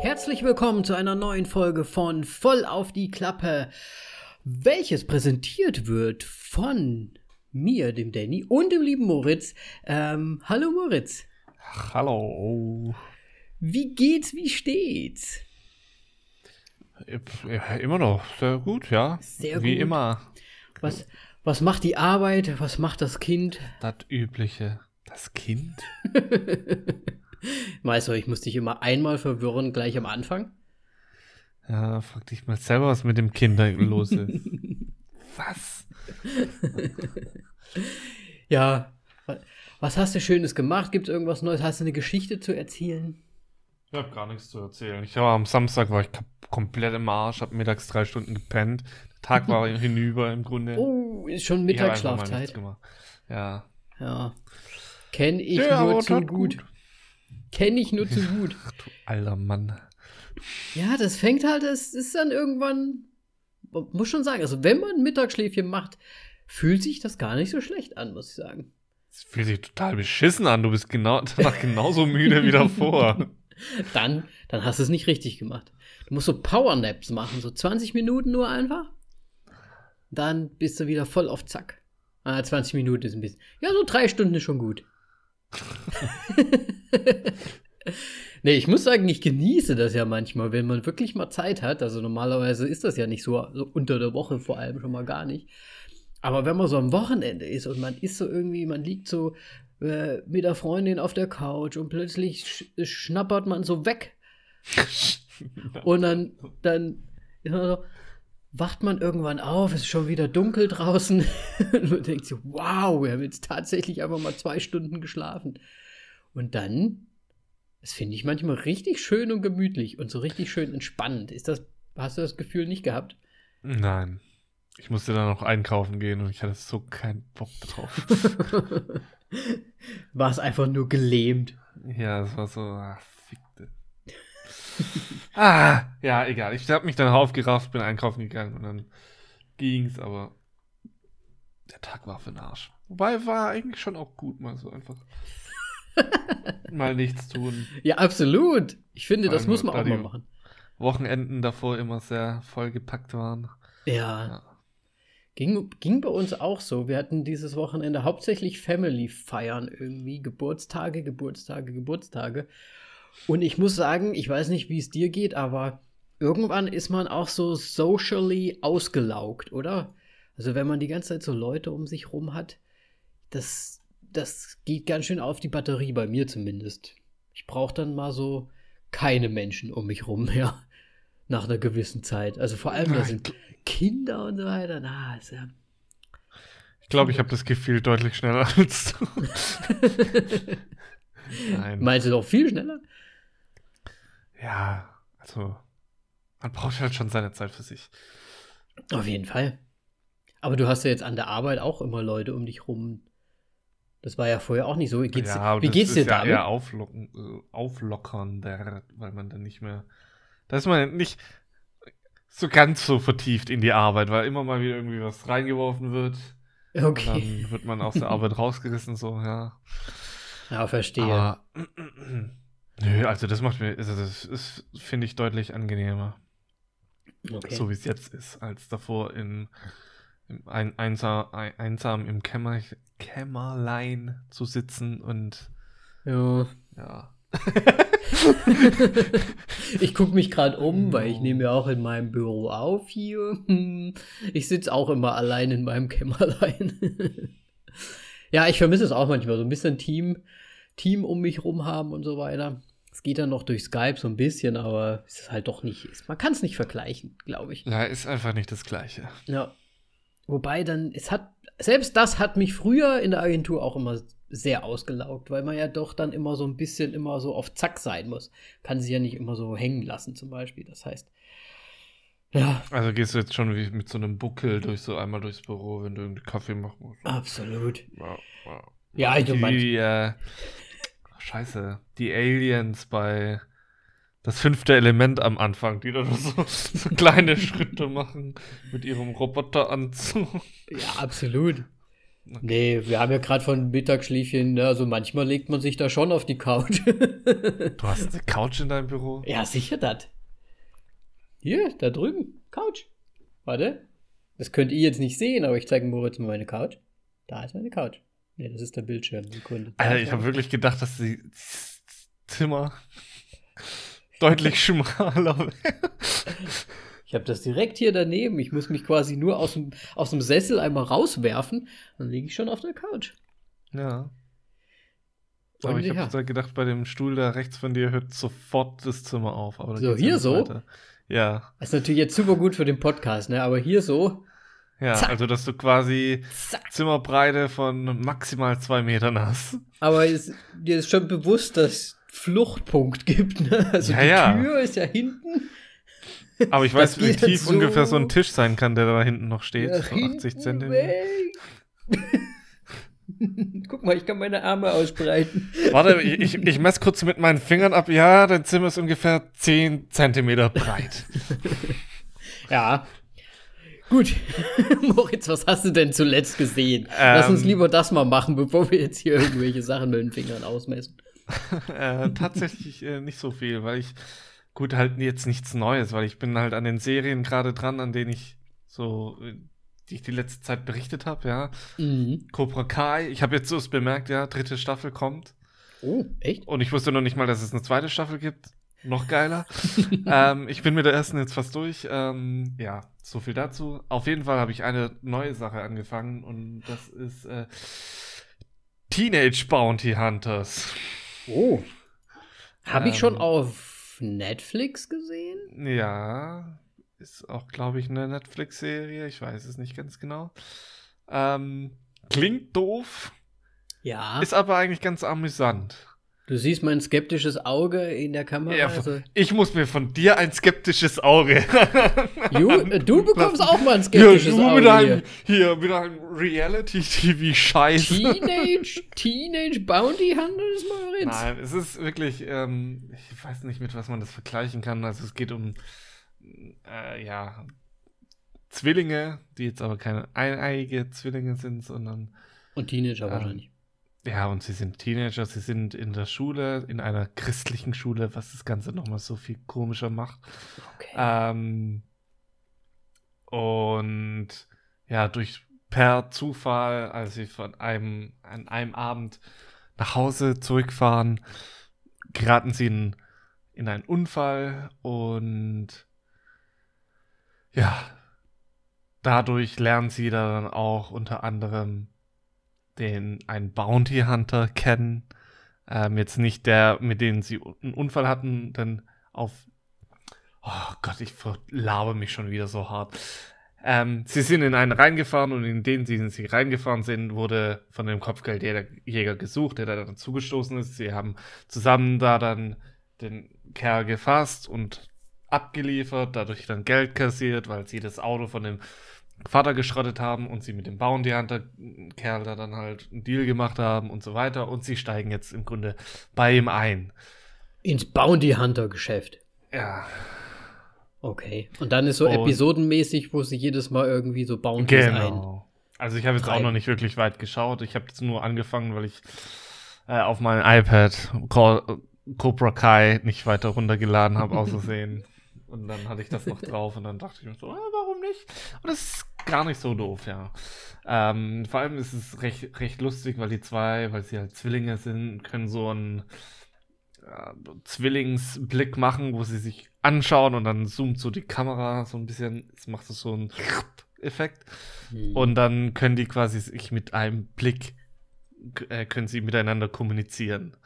Herzlich willkommen zu einer neuen Folge von Voll auf die Klappe, welches präsentiert wird von mir, dem Danny und dem lieben Moritz. Ähm, hallo Moritz. Hallo. Wie geht's, wie steht's? Ja, immer noch sehr gut, ja. Sehr Wie gut. immer. Was, was macht die Arbeit? Was macht das Kind? Das Übliche. Das Kind? Weißt du, ich muss dich immer einmal verwirren, gleich am Anfang. Ja, frag dich mal selber, was mit dem Kind da los ist. was? Ja, wa- was hast du Schönes gemacht? Gibt es irgendwas Neues? Hast du eine Geschichte zu erzählen? Ich habe gar nichts zu erzählen. Ich war am Samstag war ich komplett im Arsch, habe mittags drei Stunden gepennt. Tag war hinüber im Grunde. Oh, ist schon Mittagsschlafzeit. Ja. Ja. Kenn ich Ja, nur aber zu tat gut. Kenn ich nur zu gut. Du alter Mann. Ja, das fängt halt, es ist dann irgendwann, man muss schon sagen, also wenn man ein Mittagsschläfchen macht, fühlt sich das gar nicht so schlecht an, muss ich sagen. Das fühlt sich total beschissen an. Du bist genau, danach genauso müde wie davor. Dann, dann hast du es nicht richtig gemacht. Du musst so Powernaps machen, so 20 Minuten nur einfach. Dann bist du wieder voll auf Zack. Ah, 20 Minuten ist ein bisschen. Ja, so drei Stunden ist schon gut. nee, ich muss sagen, ich genieße das ja manchmal, wenn man wirklich mal Zeit hat. Also normalerweise ist das ja nicht so, so unter der Woche vor allem schon mal gar nicht. Aber wenn man so am Wochenende ist und man ist so irgendwie, man liegt so äh, mit der Freundin auf der Couch und plötzlich sch schnappert man so weg und dann, dann ist man so, wacht man irgendwann auf, es ist schon wieder dunkel draußen und man denkt so, wow, wir haben jetzt tatsächlich einfach mal zwei Stunden geschlafen. Und dann, das finde ich manchmal richtig schön und gemütlich und so richtig schön entspannend. Ist das, hast du das Gefühl nicht gehabt? Nein. Ich musste dann noch einkaufen gehen und ich hatte so keinen Bock drauf. War es einfach nur gelähmt. Ja, es war so, fickte. Ah, ja, egal. Ich habe mich dann aufgerafft, bin einkaufen gegangen und dann ging's, aber der Tag war für den Arsch. Wobei war eigentlich schon auch gut, mal so einfach mal nichts tun. Ja, absolut. Ich finde, das muss man auch mal machen. Wochenenden davor immer sehr vollgepackt waren. Ja. Ja. Ging, ging bei uns auch so. Wir hatten dieses Wochenende hauptsächlich Family-Feiern irgendwie. Geburtstage, Geburtstage, Geburtstage. Und ich muss sagen, ich weiß nicht, wie es dir geht, aber irgendwann ist man auch so socially ausgelaugt, oder? Also wenn man die ganze Zeit so Leute um sich rum hat, das, das geht ganz schön auf die Batterie, bei mir zumindest. Ich brauche dann mal so keine Menschen um mich rum mehr. Nach einer gewissen Zeit. Also vor allem, da sind Kinder und so weiter. Na, ist ja. Ich glaube, ich habe das Gefühl deutlich schneller als du. Nein. Meinst du doch viel schneller? Ja, also man braucht halt schon seine Zeit für sich. Auf jeden Fall. Aber du hast ja jetzt an der Arbeit auch immer Leute um dich rum. Das war ja vorher auch nicht so. Wie geht's, ja, wie geht's dir ja damit? eher auflocken, auflockernder, weil man dann nicht mehr, da ist man nicht so ganz so vertieft in die Arbeit, weil immer mal wieder irgendwie was reingeworfen wird. okay. Dann wird man aus der Arbeit rausgerissen, so, ja. Ja, verstehe. Aber, nö, also das macht mir, also das ist, finde ich, deutlich angenehmer. okay. so wie es jetzt ist, als davor in, im ein, einsam, ein, einsam im Kämmer, Kämmerlein zu sitzen und ja. ja. ich gucke mich gerade um, weil ich nehme ja auch in meinem Büro auf hier. Ich sitze auch immer allein in meinem Kämmerlein. ja, ich vermisse es auch manchmal, so ein bisschen Team, Team um mich rum haben und so weiter. Es geht dann noch durch Skype so ein bisschen, aber es ist halt doch nicht, man kann es nicht vergleichen, glaube ich. Ja, ist einfach nicht das Gleiche. Ja. Wobei dann, es hat, selbst das hat mich früher in der Agentur auch immer sehr ausgelaugt, weil man ja doch dann immer so ein bisschen immer so auf Zack sein muss. Kann sie ja nicht immer so hängen lassen, zum Beispiel. Das heißt, ja, Also gehst du jetzt schon wie mit so einem Buckel durch so einmal durchs Büro, wenn du irgendwie Kaffee machen musst. absolut. Ja, ja. Ja, also die, man- äh, Scheiße, die Aliens bei das fünfte Element am Anfang, die dann so, so kleine Schritte machen mit ihrem Roboteranzug. Ja, absolut. Okay. Nee, wir haben ja gerade von Mittagsschläfchen, ne, also manchmal legt man sich da schon auf die Couch. du hast eine Couch in deinem Büro? Ja, sicher das. Hier, da drüben, Couch. Warte. Das könnt ihr jetzt nicht sehen, aber ich zeige Moritz mal meine Couch. Da ist meine Couch. Nee, das ist der Bildschirm. Sekunde. Alter, ich habe wirklich gedacht, dass die Zimmer deutlich schmaler wäre. Ich habe das direkt hier daneben. Ich muss mich quasi nur aus dem, aus dem Sessel einmal rauswerfen. Dann liege ich schon auf der Couch. Ja. Und aber ich habe ja. gedacht, bei dem Stuhl da rechts von dir hört sofort das Zimmer auf. so, hier so? Weiter. Ja. Das ist natürlich jetzt super gut für den Podcast, ne? Aber hier so. Ja, Zack. also dass du quasi Zack. Zimmerbreite von maximal zwei Metern hast. Aber ist, dir ist schon bewusst, dass es Fluchtpunkt gibt, ne? Also ja, die ja. Tür ist ja hinten. Aber ich weiß, wie tief so ungefähr so ein Tisch sein kann, der da hinten noch steht. So 80 Zentimeter. Guck mal, ich kann meine Arme ausbreiten. Warte, ich, ich messe kurz mit meinen Fingern ab. Ja, dein Zimmer ist ungefähr 10 Zentimeter breit. ja. Gut. Moritz, was hast du denn zuletzt gesehen? Ähm, Lass uns ähm. lieber das mal machen, bevor wir jetzt hier irgendwelche Sachen mit den Fingern ausmessen. äh, tatsächlich äh, nicht so viel, weil ich, gut, halt jetzt nichts Neues, weil ich bin halt an den Serien gerade dran, an denen ich so äh, die ich die letzte Zeit berichtet habe, ja. Mhm. Cobra Kai, ich habe jetzt so bemerkt, ja, dritte Staffel kommt. Oh, echt? Und ich wusste noch nicht mal, dass es eine zweite Staffel gibt. Noch geiler. ähm, ich bin mit der ersten jetzt fast durch. Ähm, ja, so viel dazu. Auf jeden Fall habe ich eine neue Sache angefangen und das ist äh, Teenage Bounty Hunters. Oh. Habe ähm, ich schon ähm. auf Netflix gesehen? Ja, ist auch, glaube ich, eine Netflix-Serie. Ich weiß es nicht ganz genau. Ähm, klingt doof. Ja. Ist aber eigentlich ganz amüsant. Du siehst mein skeptisches Auge in der Kamera. Ja, also. Ich muss mir von dir ein skeptisches Auge. du, äh, du bekommst auch mal ein skeptisches ja, du Auge. Mit einem, hier, mit einem Reality-TV-Scheiß. Teenage, Teenage Bounty Hunters, Moritz? Nein, es ist wirklich, ähm, ich weiß nicht, mit was man das vergleichen kann. Also es geht um äh, ja, Zwillinge, die jetzt aber keine eineiige Zwillinge sind, sondern. Und Teenager ähm, wahrscheinlich. Ja, und sie sind Teenager, sie sind in der Schule, in einer christlichen Schule, was das Ganze nochmal so viel komischer macht. Okay. Ähm, und ja, durch per Zufall, als sie von einem, an einem Abend nach Hause zurückfahren, geraten sie in, in einen Unfall und ja, dadurch lernen sie dann auch unter anderem den einen Bounty Hunter kennen. Ähm, jetzt nicht der, mit dem sie einen Unfall hatten, denn auf. Oh Gott, ich verlabe mich schon wieder so hart. Ähm, sie sind in einen reingefahren und in den sie, sie reingefahren sind, wurde von dem Kopfgeldjäger gesucht, der da dann zugestoßen ist. Sie haben zusammen da dann den Kerl gefasst und abgeliefert, dadurch dann Geld kassiert, weil sie das Auto von dem Vater geschrottet haben und sie mit dem Bounty Hunter Kerl da dann halt einen Deal gemacht haben und so weiter und sie steigen jetzt im Grunde bei ihm ein. Ins Bounty Hunter Geschäft. Ja. Okay. Und dann ist so und episodenmäßig, wo sie jedes Mal irgendwie so Bounties genau. ein. Also ich habe jetzt auch noch nicht wirklich weit geschaut. Ich habe jetzt nur angefangen, weil ich äh, auf mein iPad Cobra Kai nicht weiter runtergeladen habe, außersehen. Und dann hatte ich das noch drauf und dann dachte ich mir so, ah, warum nicht? Und das ist gar nicht so doof, ja. Ähm, vor allem ist es recht, recht lustig, weil die zwei, weil sie halt Zwillinge sind, können so einen äh, Zwillingsblick machen, wo sie sich anschauen und dann zoomt so die Kamera so ein bisschen, es macht so einen Effekt. Mhm. Und dann können die quasi sich mit einem Blick, äh, können sie miteinander kommunizieren.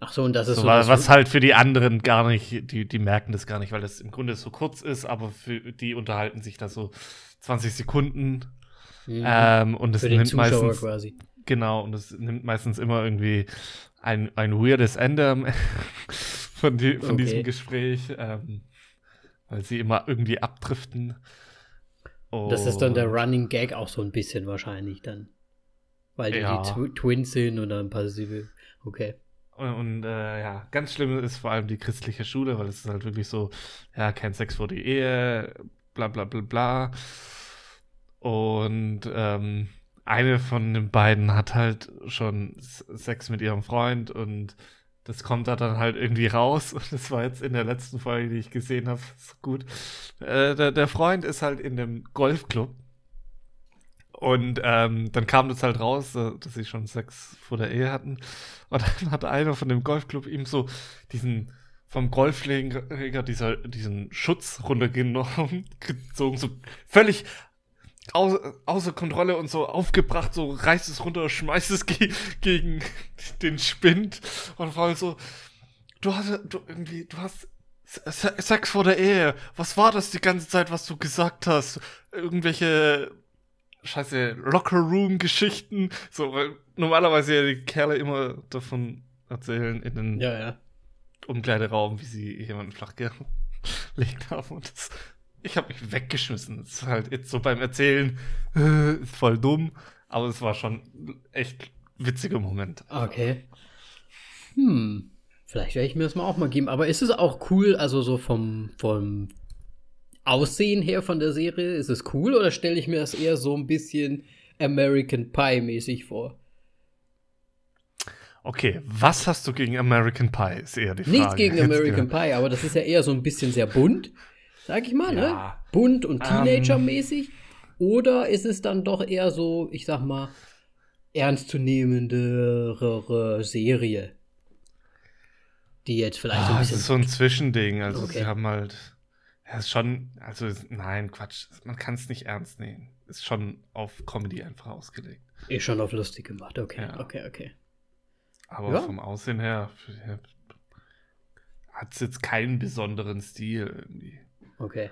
Ach so, und das ist so. so was, was halt für die anderen gar nicht, die, die merken das gar nicht, weil das im Grunde so kurz ist, aber für die unterhalten sich da so 20 Sekunden. Mhm. Ähm, und es nimmt meistens. Quasi. Genau, und es nimmt meistens immer irgendwie ein, ein weirdes Ende von, die, von okay. diesem Gespräch, ähm, weil sie immer irgendwie abdriften. Und das ist dann der Running Gag auch so ein bisschen wahrscheinlich dann. Weil die, ja. die Twins sind und dann passive. Okay. Und, äh, ja, ganz schlimm ist vor allem die christliche Schule, weil es ist halt wirklich so, ja, kein Sex vor die Ehe, bla bla bla bla. Und ähm, eine von den beiden hat halt schon Sex mit ihrem Freund und das kommt da dann halt irgendwie raus. Und das war jetzt in der letzten Folge, die ich gesehen habe, so gut. Äh, der, der Freund ist halt in dem Golfclub. Und ähm, dann kam das halt raus, dass sie schon Sex vor der Ehe hatten. Und dann hat einer von dem Golfclub ihm so diesen vom Golfleger dieser, diesen Schutz runtergenommen, gezogen, so völlig au außer Kontrolle und so aufgebracht, so reißt es runter, schmeißt es ge gegen den Spind und vor allem so, du hast, du irgendwie, du hast Sex vor der Ehe. Was war das die ganze Zeit, was du gesagt hast? Irgendwelche scheiße Locker-Room-Geschichten. So, weil normalerweise ja die Kerle immer davon erzählen in den ja, ja. Umkleideraum, wie sie jemanden flach gelegt haben. Und das ich habe mich weggeschmissen. Das ist halt jetzt so beim Erzählen äh, ist voll dumm, aber es war schon echt witziger Moment. Okay. Hm. Vielleicht werde ich mir das mal auch mal geben. Aber ist es auch cool, also so vom, vom Aussehen her von der Serie, ist es cool oder stelle ich mir das eher so ein bisschen American Pie mäßig vor? Okay, was hast du gegen American Pie? Ist eher die Frage. Nichts gegen American Pie, aber das ist ja eher so ein bisschen sehr bunt sag ich mal, ne? ja. ne? Bunt und ähm. Teenager-mäßig. Oder ist es dann doch eher so, ich sag mal, ernstzunehmendere Serie? Die jetzt vielleicht ah, so ein bisschen. Das ist so ein Zwischending. Also, okay. sie haben halt. Ja, ist schon. Also, nein, Quatsch. Man kann es nicht ernst nehmen. Ist schon auf Comedy einfach ausgelegt. Ist schon auf lustig gemacht. Okay, ja. okay, okay. Aber ja. vom Aussehen her hat es jetzt keinen besonderen Stil irgendwie. Okay.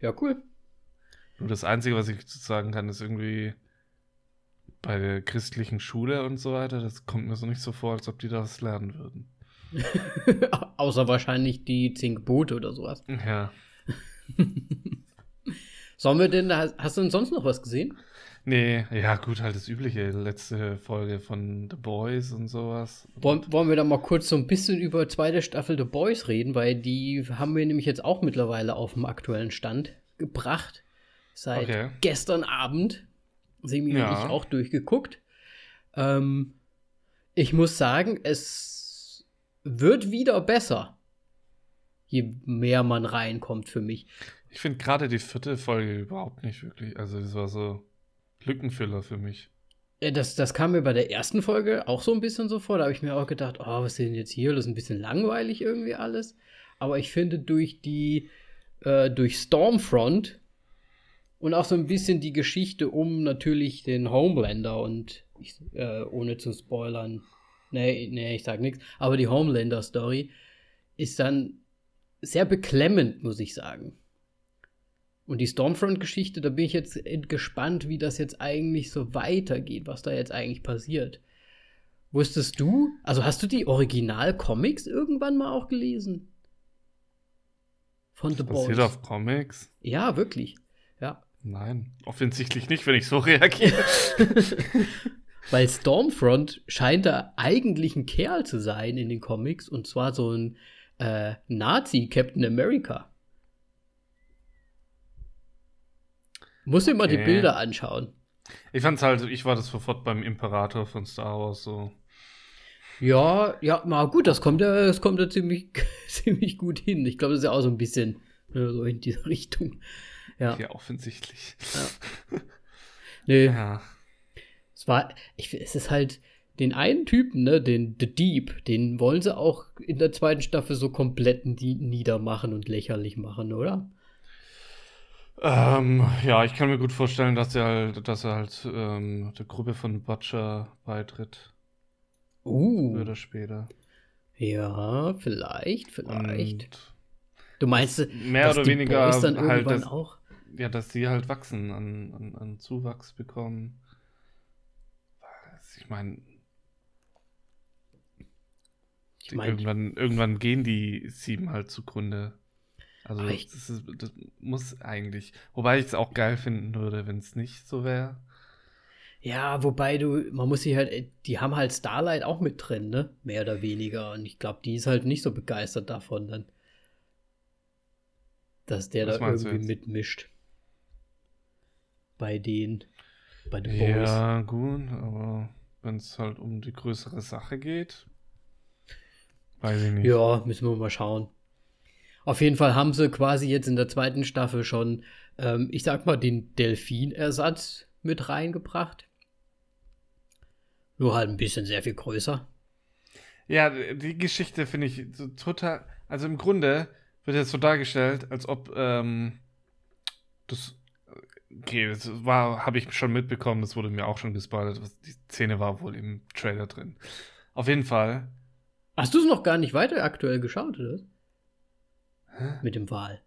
Ja, cool. Nur das Einzige, was ich sagen kann, ist irgendwie bei der christlichen Schule und so weiter, das kommt mir so nicht so vor, als ob die das lernen würden. Außer wahrscheinlich die Zinkboot oder sowas. Ja. Sollen wir denn, hast du denn sonst noch was gesehen? Nee, ja, gut, halt das übliche, letzte Folge von The Boys und sowas. Wollen, wollen wir da mal kurz so ein bisschen über zweite Staffel The Boys reden, weil die haben wir nämlich jetzt auch mittlerweile auf dem aktuellen Stand gebracht. Seit okay. gestern Abend. Semi ja. und ich auch durchgeguckt. Ähm, ich muss sagen, es wird wieder besser. Je mehr man reinkommt für mich. Ich finde gerade die vierte Folge überhaupt nicht wirklich. Also, das war so Lückenfüller für mich. Das, das kam mir bei der ersten Folge auch so ein bisschen so vor. Da habe ich mir auch gedacht, oh, was ist denn jetzt hier? Das ist ein bisschen langweilig irgendwie alles. Aber ich finde durch die, äh, durch Stormfront und auch so ein bisschen die Geschichte um natürlich den Homelander und ich, äh, ohne zu spoilern, nee, nee, ich sag nichts, aber die Homelander-Story ist dann sehr beklemmend, muss ich sagen. Und die Stormfront-Geschichte, da bin ich jetzt gespannt, wie das jetzt eigentlich so weitergeht, was da jetzt eigentlich passiert. Wusstest du, also hast du die Original-Comics irgendwann mal auch gelesen? Von The Boys. Basiert auf Comics? Ja, wirklich. Ja. Nein, offensichtlich nicht, wenn ich so reagiere. Weil Stormfront scheint da eigentlich ein Kerl zu sein in den Comics und zwar so ein äh, Nazi-Captain America. Muss okay. mal die Bilder anschauen. Ich fand's halt, ich war das sofort beim Imperator von Star Wars so. Ja, ja, mal gut, das kommt ja, das kommt ja ziemlich, ziemlich gut hin. Ich glaube, das ist ja auch so ein bisschen ne, so in diese Richtung. Ja, ja offensichtlich. Ja. nee. Ja. Es war, ich, es ist halt den einen Typen, ne, den The Deep, den wollen sie auch in der zweiten Staffel so komplett niedermachen und lächerlich machen, oder? Ähm, ja, ich kann mir gut vorstellen, dass er halt, dass er halt ähm, der Gruppe von Butcher beitritt. Uh. Oder später. Ja, vielleicht, vielleicht. Und du meinst, mehr oder weniger halt, dass, auch? ja, dass sie halt wachsen, an, an, an Zuwachs bekommen. Ich meine, ich mein, irgendwann, irgendwann gehen die sieben halt zugrunde. Also das, ist, das, muss eigentlich. Wobei ich es auch geil finden würde, wenn es nicht so wäre. Ja, wobei du, man muss sich halt, die haben halt Starlight auch mit drin, ne? Mehr oder weniger. Und ich glaube, die ist halt nicht so begeistert davon dann. Dass der Was da irgendwie mitmischt. Bei den, bei den Boys. Ja, gut, aber wenn es halt um die größere Sache geht, weiß ich nicht. Ja, müssen wir mal schauen. Auf jeden Fall haben sie quasi jetzt in der zweiten Staffel schon, ähm, ich sag mal, den Delfin-Ersatz mit reingebracht. Nur halt ein bisschen sehr viel größer. Ja, die Geschichte finde ich so total. Also im Grunde wird jetzt so dargestellt, als ob ähm, das. Okay, das war, habe ich schon mitbekommen, das wurde mir auch schon gespoilert. Die Szene war wohl im Trailer drin. Auf jeden Fall. Hast du es noch gar nicht weiter aktuell geschaut, oder? Hä? Mit dem Wal.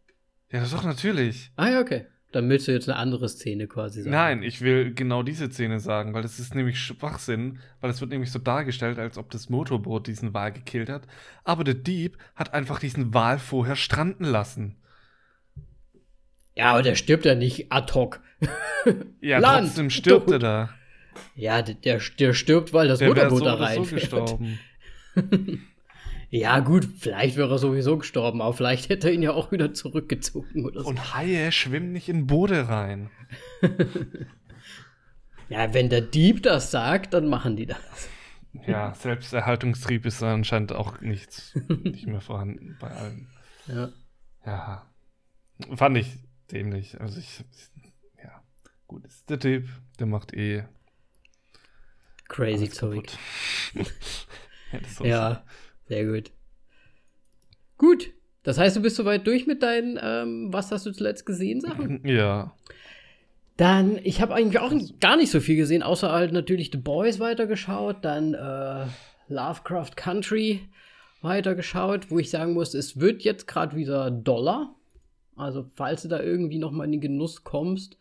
Ja, das doch natürlich. Ah ja, okay. Dann willst du jetzt eine andere Szene quasi sagen. Nein, ich will genau diese Szene sagen, weil das ist nämlich Schwachsinn, weil es wird nämlich so dargestellt, als ob das Motorboot diesen Wal gekillt hat. Aber der Dieb hat einfach diesen Wal vorher stranden lassen. Ja, aber der stirbt ja nicht ad hoc. Ja, Land, trotzdem stirbt tot. er da. Ja, der, der, stirbt, weil das Der Motorboot so da oder so reinfährt. gestorben. Ja, gut, vielleicht wäre er sowieso gestorben, aber vielleicht hätte er ihn ja auch wieder zurückgezogen oder so. Und Haie schwimmen nicht in Boote rein. Ja, wenn der Dieb das sagt, dann machen die das. Ja, Selbsterhaltungstrieb ist anscheinend auch nichts, nicht mehr vorhanden bei allen. Ja. Ja, fand ich dämlich. Also ich, ja, gut, ist der Typ, der macht eh Crazy Zeug. Ja, sehr gut. Gut, das heißt, du bist soweit durch mit deinen, ähm, was hast du zuletzt gesehen, Sachen? Ja, Dann, ich habe eigentlich auch gar nicht so viel gesehen, außer halt natürlich The Boys weitergeschaut, dann äh, Lovecraft Country weitergeschaut, wo ich sagen muss, es wird jetzt gerade wieder Dollar. Also, falls du da irgendwie noch mal in den Genuss kommst.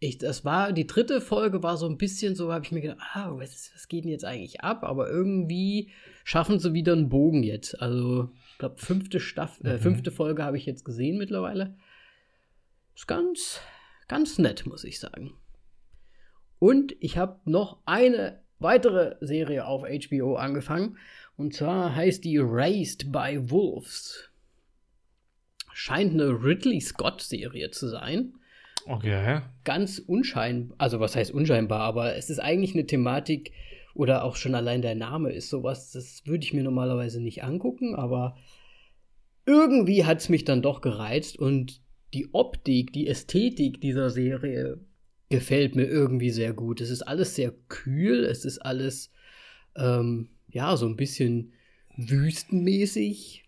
Ich, das war, die dritte Folge war so ein bisschen so, habe ich mir gedacht, ah, was, ist, was geht denn jetzt eigentlich ab? Aber irgendwie schaffen sie wieder einen Bogen jetzt. Also, ich glaube, fünfte Staffel, äh, Mhm. fünfte Folge habe ich jetzt gesehen mittlerweile. Ist ganz, ganz nett, muss ich sagen. Und ich habe noch eine weitere Serie auf HBO angefangen. Und zwar heißt die Raised by Wolves. Scheint eine Ridley Scott-Serie zu sein. Okay. Ganz unscheinbar, also was heißt unscheinbar, aber es ist eigentlich eine Thematik oder auch schon allein der Name ist sowas, das würde ich mir normalerweise nicht angucken, aber irgendwie hat es mich dann doch gereizt und die Optik, die Ästhetik dieser Serie gefällt mir irgendwie sehr gut. Es ist alles sehr kühl, es ist alles, ähm, ja, so ein bisschen wüstenmäßig,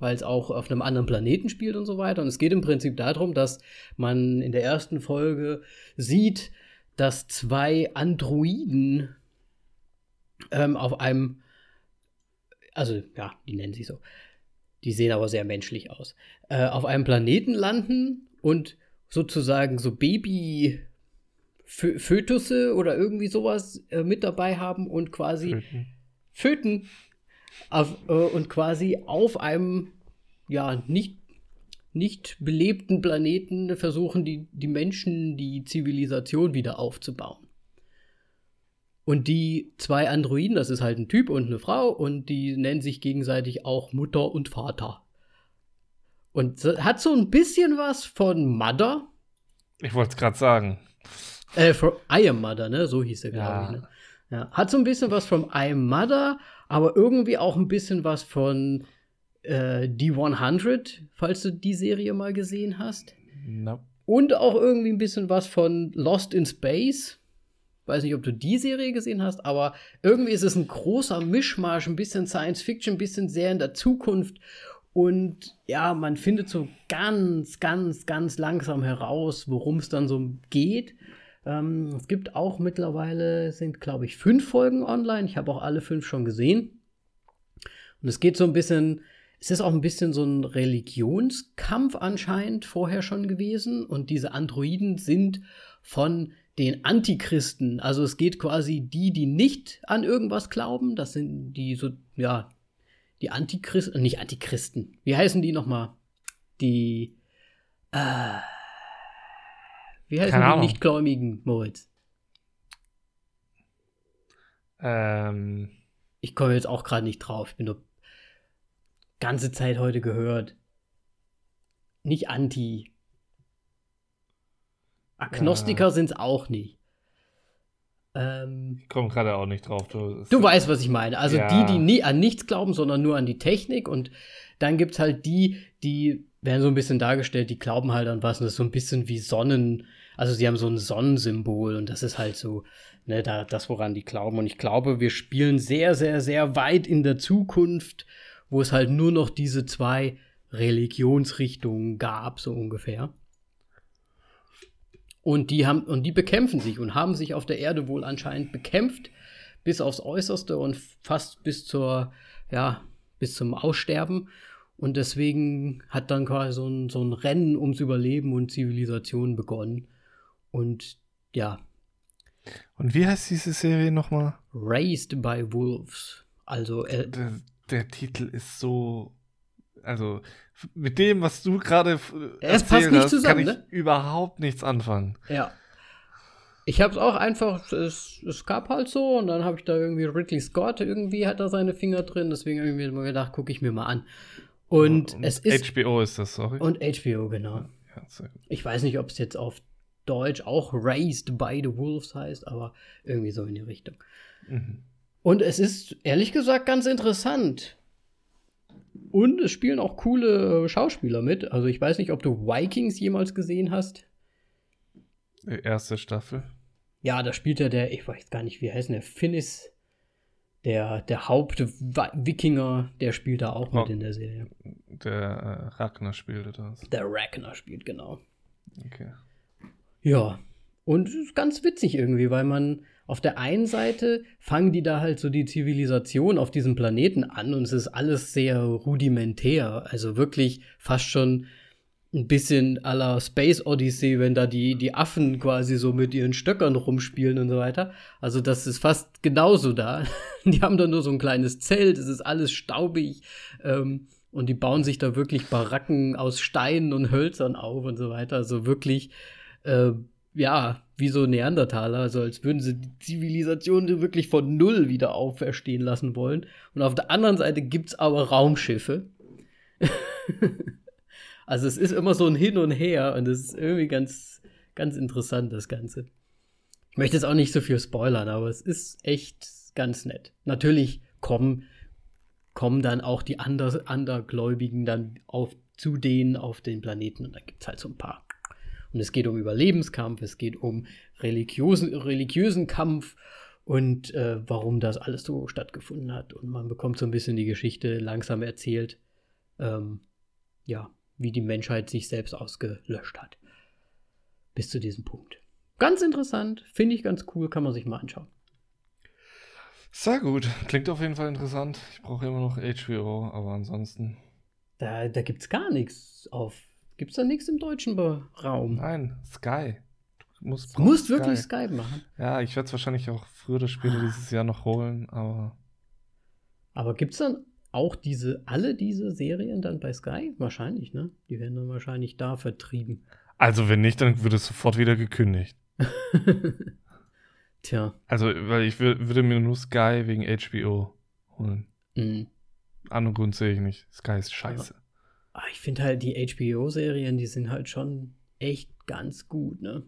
weil es auch auf einem anderen Planeten spielt und so weiter. Und es geht im Prinzip darum, dass man in der ersten Folge sieht, dass zwei Androiden ähm, auf einem, also ja, die nennen sich so, die sehen aber sehr menschlich aus, äh, auf einem Planeten landen und sozusagen so Baby Fö Fötusse oder irgendwie sowas äh, mit dabei haben und quasi Töten. Föten auf, äh, und quasi auf einem ja nicht nicht belebten Planeten versuchen die, die Menschen die Zivilisation wieder aufzubauen. Und die zwei Androiden, das ist halt ein Typ und eine Frau, und die nennen sich gegenseitig auch Mutter und Vater. Und hat so ein bisschen was von Mother. Ich wollte es gerade sagen. Äh, from I Am Mother, ne? So hieß er, glaube Ja. ich. Ne? Ja. Hat so ein bisschen was von I Am Mother, aber irgendwie auch ein bisschen was von äh, D100, falls du die Serie mal gesehen hast. No. Und auch irgendwie ein bisschen was von Lost in Space. Weiß nicht, ob du die Serie gesehen hast, aber irgendwie ist es ein großer Mischmasch, ein bisschen Science Fiction, ein bisschen sehr in der Zukunft. Und ja, man findet so ganz, ganz, ganz langsam heraus, worum es dann so geht. Ähm, es gibt auch mittlerweile, sind glaube ich fünf Folgen online. Ich habe auch alle fünf schon gesehen. Und es geht so ein bisschen, es ist auch ein bisschen so ein Religionskampf anscheinend vorher schon gewesen. Und diese Androiden sind von den Antichristen. Also es geht quasi die, die nicht an irgendwas glauben. Das sind die so, ja, die Antichristen, nicht Antichristen. Wie heißen die nochmal? Die, äh, wie heißen Keine die. Nichtgläubigen, Moritz? Ähm, Ich komme jetzt auch gerade nicht drauf. Ich bin nur ganze Zeit heute gehört. Nicht anti. Agnostiker Ja. sind es auch nicht. Ähm, ich komme gerade auch nicht drauf. Du, du weißt, was ich meine. Also Ja. die, die nie an nichts glauben, sondern nur an die Technik. Und dann gibt es halt die, die werden so ein bisschen dargestellt, die glauben halt an was. Und das ist so ein bisschen wie Sonnen. Also sie haben so ein Sonnensymbol und das ist halt so, ne, da, das, woran die glauben. Und ich glaube, wir spielen sehr, sehr, sehr weit in der Zukunft, wo es halt nur noch diese zwei Religionsrichtungen gab, so ungefähr. Und die haben, und die bekämpfen sich und haben sich auf der Erde wohl anscheinend bekämpft, bis aufs Äußerste und fast bis zur, ja, bis zum Aussterben. Und deswegen hat dann quasi so ein, so ein Rennen ums Überleben und Zivilisation begonnen. Und ja, Und wie heißt diese Serie nochmal? Raised by Wolves. Also, äh, Der, der Titel ist so. Also, mit dem, was du gerade f- Es passt erzählt nicht hast, zusammen, kann ich ne? überhaupt nichts anfangen. ja. Ich habe es auch einfach, es, es gab halt so und dann habe ich da irgendwie Ridley Scott, irgendwie hat da seine Finger drin, deswegen irgendwie mal gedacht, gucke ich mir mal an. Und, es ist. HBO ist das, sorry. Und HBO, genau. ja. Ich weiß nicht, ob es jetzt auf Deutsch auch Raised by the Wolves heißt, aber irgendwie so in die Richtung. Mhm. Und es ist ehrlich gesagt ganz interessant. Und es spielen auch coole Schauspieler mit. Also ich weiß nicht, ob du Vikings jemals gesehen hast. Die Erste Staffel. Ja, da spielt ja der, ich weiß gar nicht, wie heißt der, Finnis, der, der Haupt-Wikinger, der spielt da auch mit Oh. in der Serie. Der äh, Ragnar spielte das. Der Ragnar spielt, genau. Okay. Ja, und es ist ganz witzig irgendwie, weil man auf der einen Seite fangen die da halt so die Zivilisation auf diesem Planeten an und es ist alles sehr rudimentär, also wirklich fast schon ein bisschen à la Space Odyssey, wenn da die, die Affen quasi so mit ihren Stöckern rumspielen und so weiter. Also das ist fast genauso da. Die haben da nur so ein kleines Zelt, es ist alles staubig ähm, und die bauen sich da wirklich Baracken aus Steinen und Hölzern auf und so weiter. Also wirklich äh, ja, wie so Neandertaler, also als würden sie die Zivilisation wirklich von Null wieder auferstehen lassen wollen. Und auf der anderen Seite gibt es aber Raumschiffe. also es ist immer so ein Hin und Her und es ist irgendwie ganz, ganz interessant, das Ganze. Ich möchte jetzt auch nicht so viel spoilern, aber es ist echt ganz nett. Natürlich kommen, kommen dann auch die Ander, Andergläubigen dann auf, zu denen auf den Planeten und da gibt es halt so ein paar. Und es geht um Überlebenskampf, es geht um religiösen, religiösen Kampf und äh, warum das alles so stattgefunden hat. Und man bekommt so ein bisschen die Geschichte langsam erzählt, ähm, ja, wie die Menschheit sich selbst ausgelöscht hat. Bis zu diesem Punkt. Ganz interessant, finde ich ganz cool, kann man sich mal anschauen. Sehr gut. Klingt auf jeden Fall interessant. Ich brauche immer noch HBO, aber ansonsten. Da, da gibt es gar nichts auf. Gibt es da nichts im deutschen Raum? Nein, Sky. Du musst, Du musst brauchst wirklich Sky. Machen. Ja, ich werde es wahrscheinlich auch früher oder später dieses Jahr noch holen, aber Aber gibt es dann auch diese, alle diese Serien dann bei Sky? Wahrscheinlich, ne? Die werden dann wahrscheinlich da vertrieben. also wenn nicht, dann wird es sofort wieder gekündigt. Tja. Also, weil ich wür- würde mir nur Sky wegen HBO holen. mh. Anderen Grund sehe ich nicht. Sky ist scheiße. Ah, Ich finde halt die HBO-Serien, die sind halt schon echt ganz gut, ne?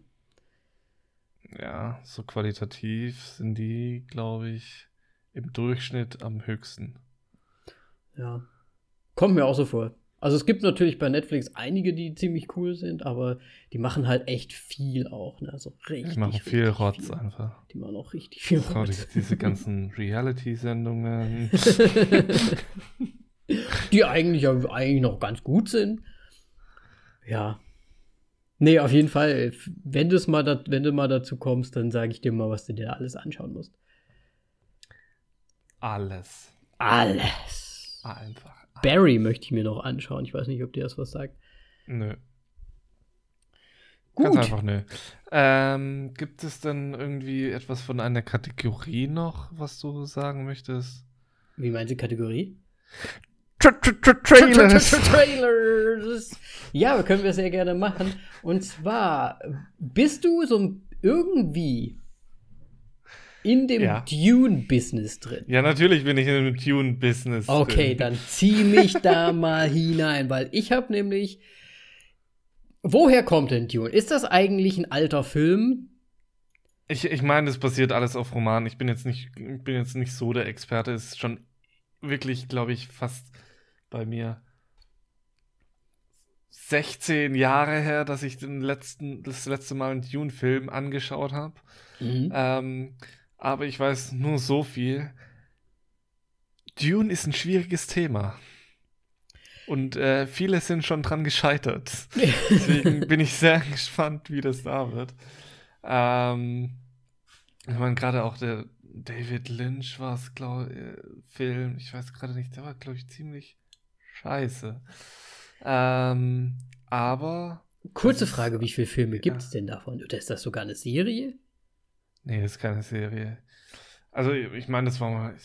Ja, so qualitativ sind die, glaube ich, im Durchschnitt am höchsten. Ja. Kommt mir auch so vor. Also es gibt natürlich bei Netflix einige, die ziemlich cool sind, aber die machen halt echt viel auch, ne? So richtig. Die machen viel Rotz viel. einfach. Die machen auch richtig viel Rotz. diese ganzen Reality-Sendungen. die eigentlich, eigentlich noch ganz gut sind. Ja. Nee, auf jeden Fall. Wenn, du's mal da, wenn du mal dazu kommst, dann sage ich dir mal, was du dir alles anschauen musst. Alles. Alles. Einfach. Barry möchte ich mir noch anschauen. Ich weiß nicht, ob dir das was sagt. Nö. Gut. Ganz einfach nö. Ähm, gibt es denn irgendwie etwas von einer Kategorie noch, was du sagen möchtest? Wie meinst du Kategorie? Trailers. Trailers. Ja, können wir sehr gerne machen. Und zwar, bist du so irgendwie in dem Ja. Dune-Business drin? Ja, natürlich bin ich in einem Tune-Business. Okay, drin. dann zieh mich da mal hinein, weil ich habe nämlich. Woher kommt denn Dune? Ist das eigentlich ein alter Film? Ich, ich meine, das basiert alles auf Romanen. Ich bin jetzt nicht, ich bin jetzt nicht so der Experte. Es ist schon wirklich, glaube ich, fast bei mir 16 Jahre her, dass ich den letzten, das letzte Mal einen Dune-Film angeschaut habe. Mhm. Ähm, aber ich weiß nur so viel. Dune ist ein schwieriges Thema. Und äh, viele sind schon dran gescheitert. Deswegen bin ich sehr gespannt, wie das da wird. Ähm, ich meine, gerade auch der David Lynch war es, glaube ich, Film. Ich weiß gerade nicht, der war, glaube ich, ziemlich scheiße. Ähm, aber. Kurze Frage: Wie viele Filme ja. gibt es denn davon? Oder ist das sogar eine Serie? Nee, das ist keine Serie. Also, ich meine, das war mal.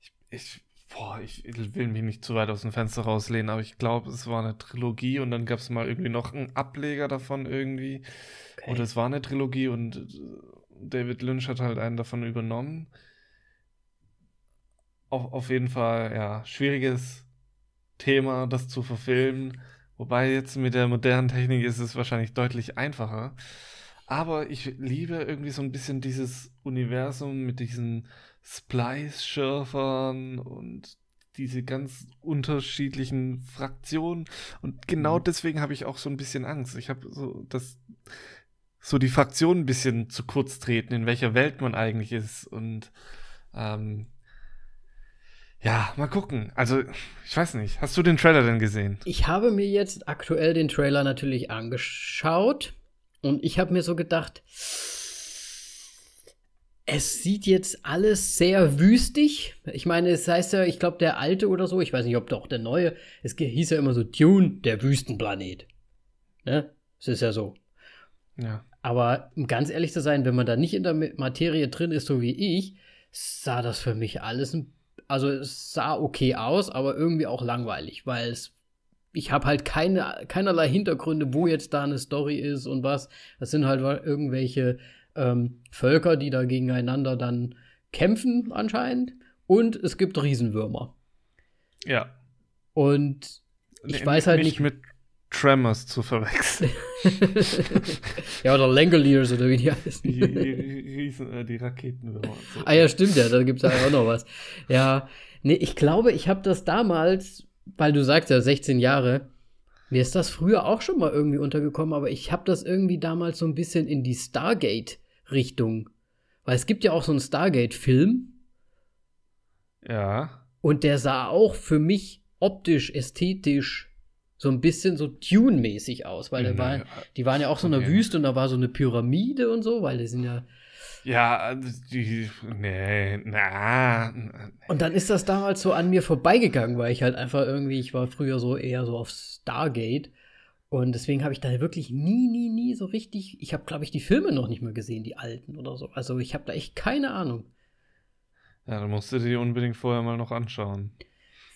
Ich, ich, boah, ich will mich nicht zu weit aus dem Fenster rauslehnen, aber ich glaube, es war eine Trilogie und dann gab es mal irgendwie noch einen Ableger davon irgendwie. Okay. Oder es war eine Trilogie und äh, David Lynch hat halt einen davon übernommen. Auf, auf jeden Fall, ja, schwieriges Thema, das zu verfilmen. Wobei jetzt mit der modernen Technik ist es wahrscheinlich deutlich einfacher. Aber ich liebe irgendwie so ein bisschen dieses Universum mit diesen Splice-Schürfern und diese ganz unterschiedlichen Fraktionen. Und genau Mhm. deswegen habe ich auch so ein bisschen Angst. Ich habe so, dass so die Fraktionen ein bisschen zu kurz treten, in welcher Welt man eigentlich ist. Und ähm, ja, mal gucken. Also, ich weiß nicht. Hast du den Trailer denn gesehen? Ich habe mir jetzt aktuell den Trailer natürlich angeschaut und ich habe mir so gedacht, es sieht jetzt alles sehr wüstig. Ich meine, es heißt ja, ich glaube, der alte oder so, ich weiß nicht, ob doch der neue, es hieß ja immer so Dune, der Wüstenplanet. Ne? Es ist ja so. Ja. Aber um ganz ehrlich zu sein, wenn man da nicht in der Ma- Materie drin ist, so wie ich, sah das für mich alles, ein, also es sah okay aus, aber irgendwie auch langweilig, weil es, ich habe halt keine, keinerlei Hintergründe, wo jetzt da eine Story ist und was. Das sind halt irgendwelche ähm, Völker, die da gegeneinander dann kämpfen anscheinend. Und es gibt Riesenwürmer. Ja. Und ich Nee, weiß halt nicht. mit Tremors zu verwechseln. ja, oder Langoliers oder wie die heißen. die, Riesen, äh, die Raketenwürmer. So. Ah ja, stimmt ja, da gibt es ja auch noch was. Ja, nee, ich glaube, ich habe das damals, weil du sagst ja 16 Jahre, mir ist das früher auch schon mal irgendwie untergekommen, aber ich habe das irgendwie damals so ein bisschen in die Stargate-Richtung. Weil es gibt ja auch so einen Stargate-Film Ja. und der sah auch für mich optisch, ästhetisch so ein bisschen so Dune-mäßig aus, weil der war, Nee, die waren ja auch so in okay. Wüste und da war so eine Pyramide und so, weil die sind ja Ja, also die. Nee, na. Und dann ist das damals so an mir vorbeigegangen, weil ich halt einfach irgendwie, ich war früher so eher so auf Stargate. Und deswegen habe ich da wirklich nie, nie, nie so richtig. Ich habe, glaube ich, die Filme noch nicht mehr gesehen, die alten oder so. Also ich habe da echt keine Ahnung. Ja, dann musst du die unbedingt vorher mal noch anschauen.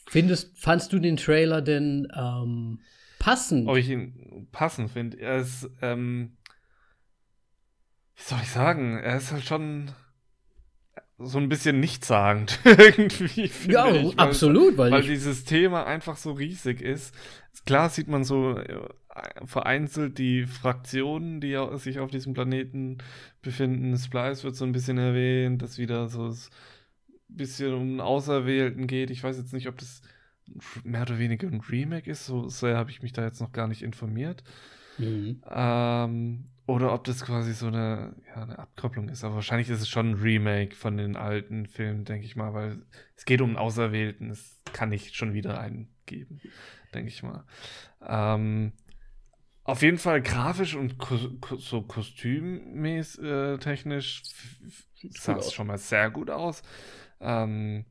Findest, fandst du den Trailer denn ähm, passend? Ob ich ihn passend finde. Er ist, ähm, wie soll ich sagen? Er ist halt schon so ein bisschen nichtssagend irgendwie. ja, ich, weil- absolut, weil, Weil dieses Thema einfach so riesig ist. Klar sieht man so äh, vereinzelt die Fraktionen, die sich auf diesem Planeten befinden. Splice wird so ein bisschen erwähnt, dass wieder so bisschen um einen Auserwählten geht. Ich weiß jetzt nicht, ob das mehr oder weniger ein Remake ist. So sehr habe ich mich da jetzt noch gar nicht informiert. Mhm. Ähm, oder ob das quasi so eine, ja, eine Abkopplung ist. Aber wahrscheinlich ist es schon ein Remake von den alten Filmen, denke ich mal, weil es geht um einen Auserwählten. Es kann nicht schon wieder einen geben, denke ich mal. Ähm, auf jeden Fall grafisch und ko ko so kostümmäßig äh, technisch sah es schon mal sehr gut aus. Ähm,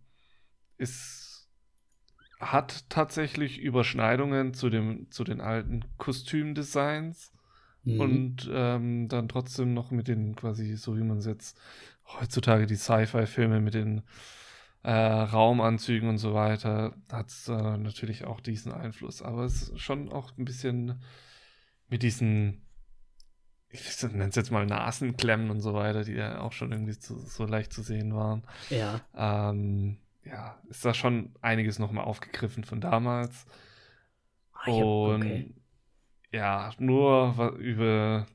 ist, hat tatsächlich Überschneidungen zu, dem, zu den alten Kostümdesigns Mhm. und ähm, dann trotzdem noch mit den quasi, so wie man es jetzt heutzutage die Sci-Fi-Filme mit den äh, Raumanzügen und so weiter, hat es äh, natürlich auch diesen Einfluss. Aber es ist schon auch ein bisschen mit diesen, ich nenne es jetzt mal Nasenklemmen und so weiter, die ja auch schon irgendwie zu, so leicht zu sehen waren. Ja. Ähm, ja, ist da schon einiges nochmal aufgegriffen von damals. Ah, und okay. ja, nur über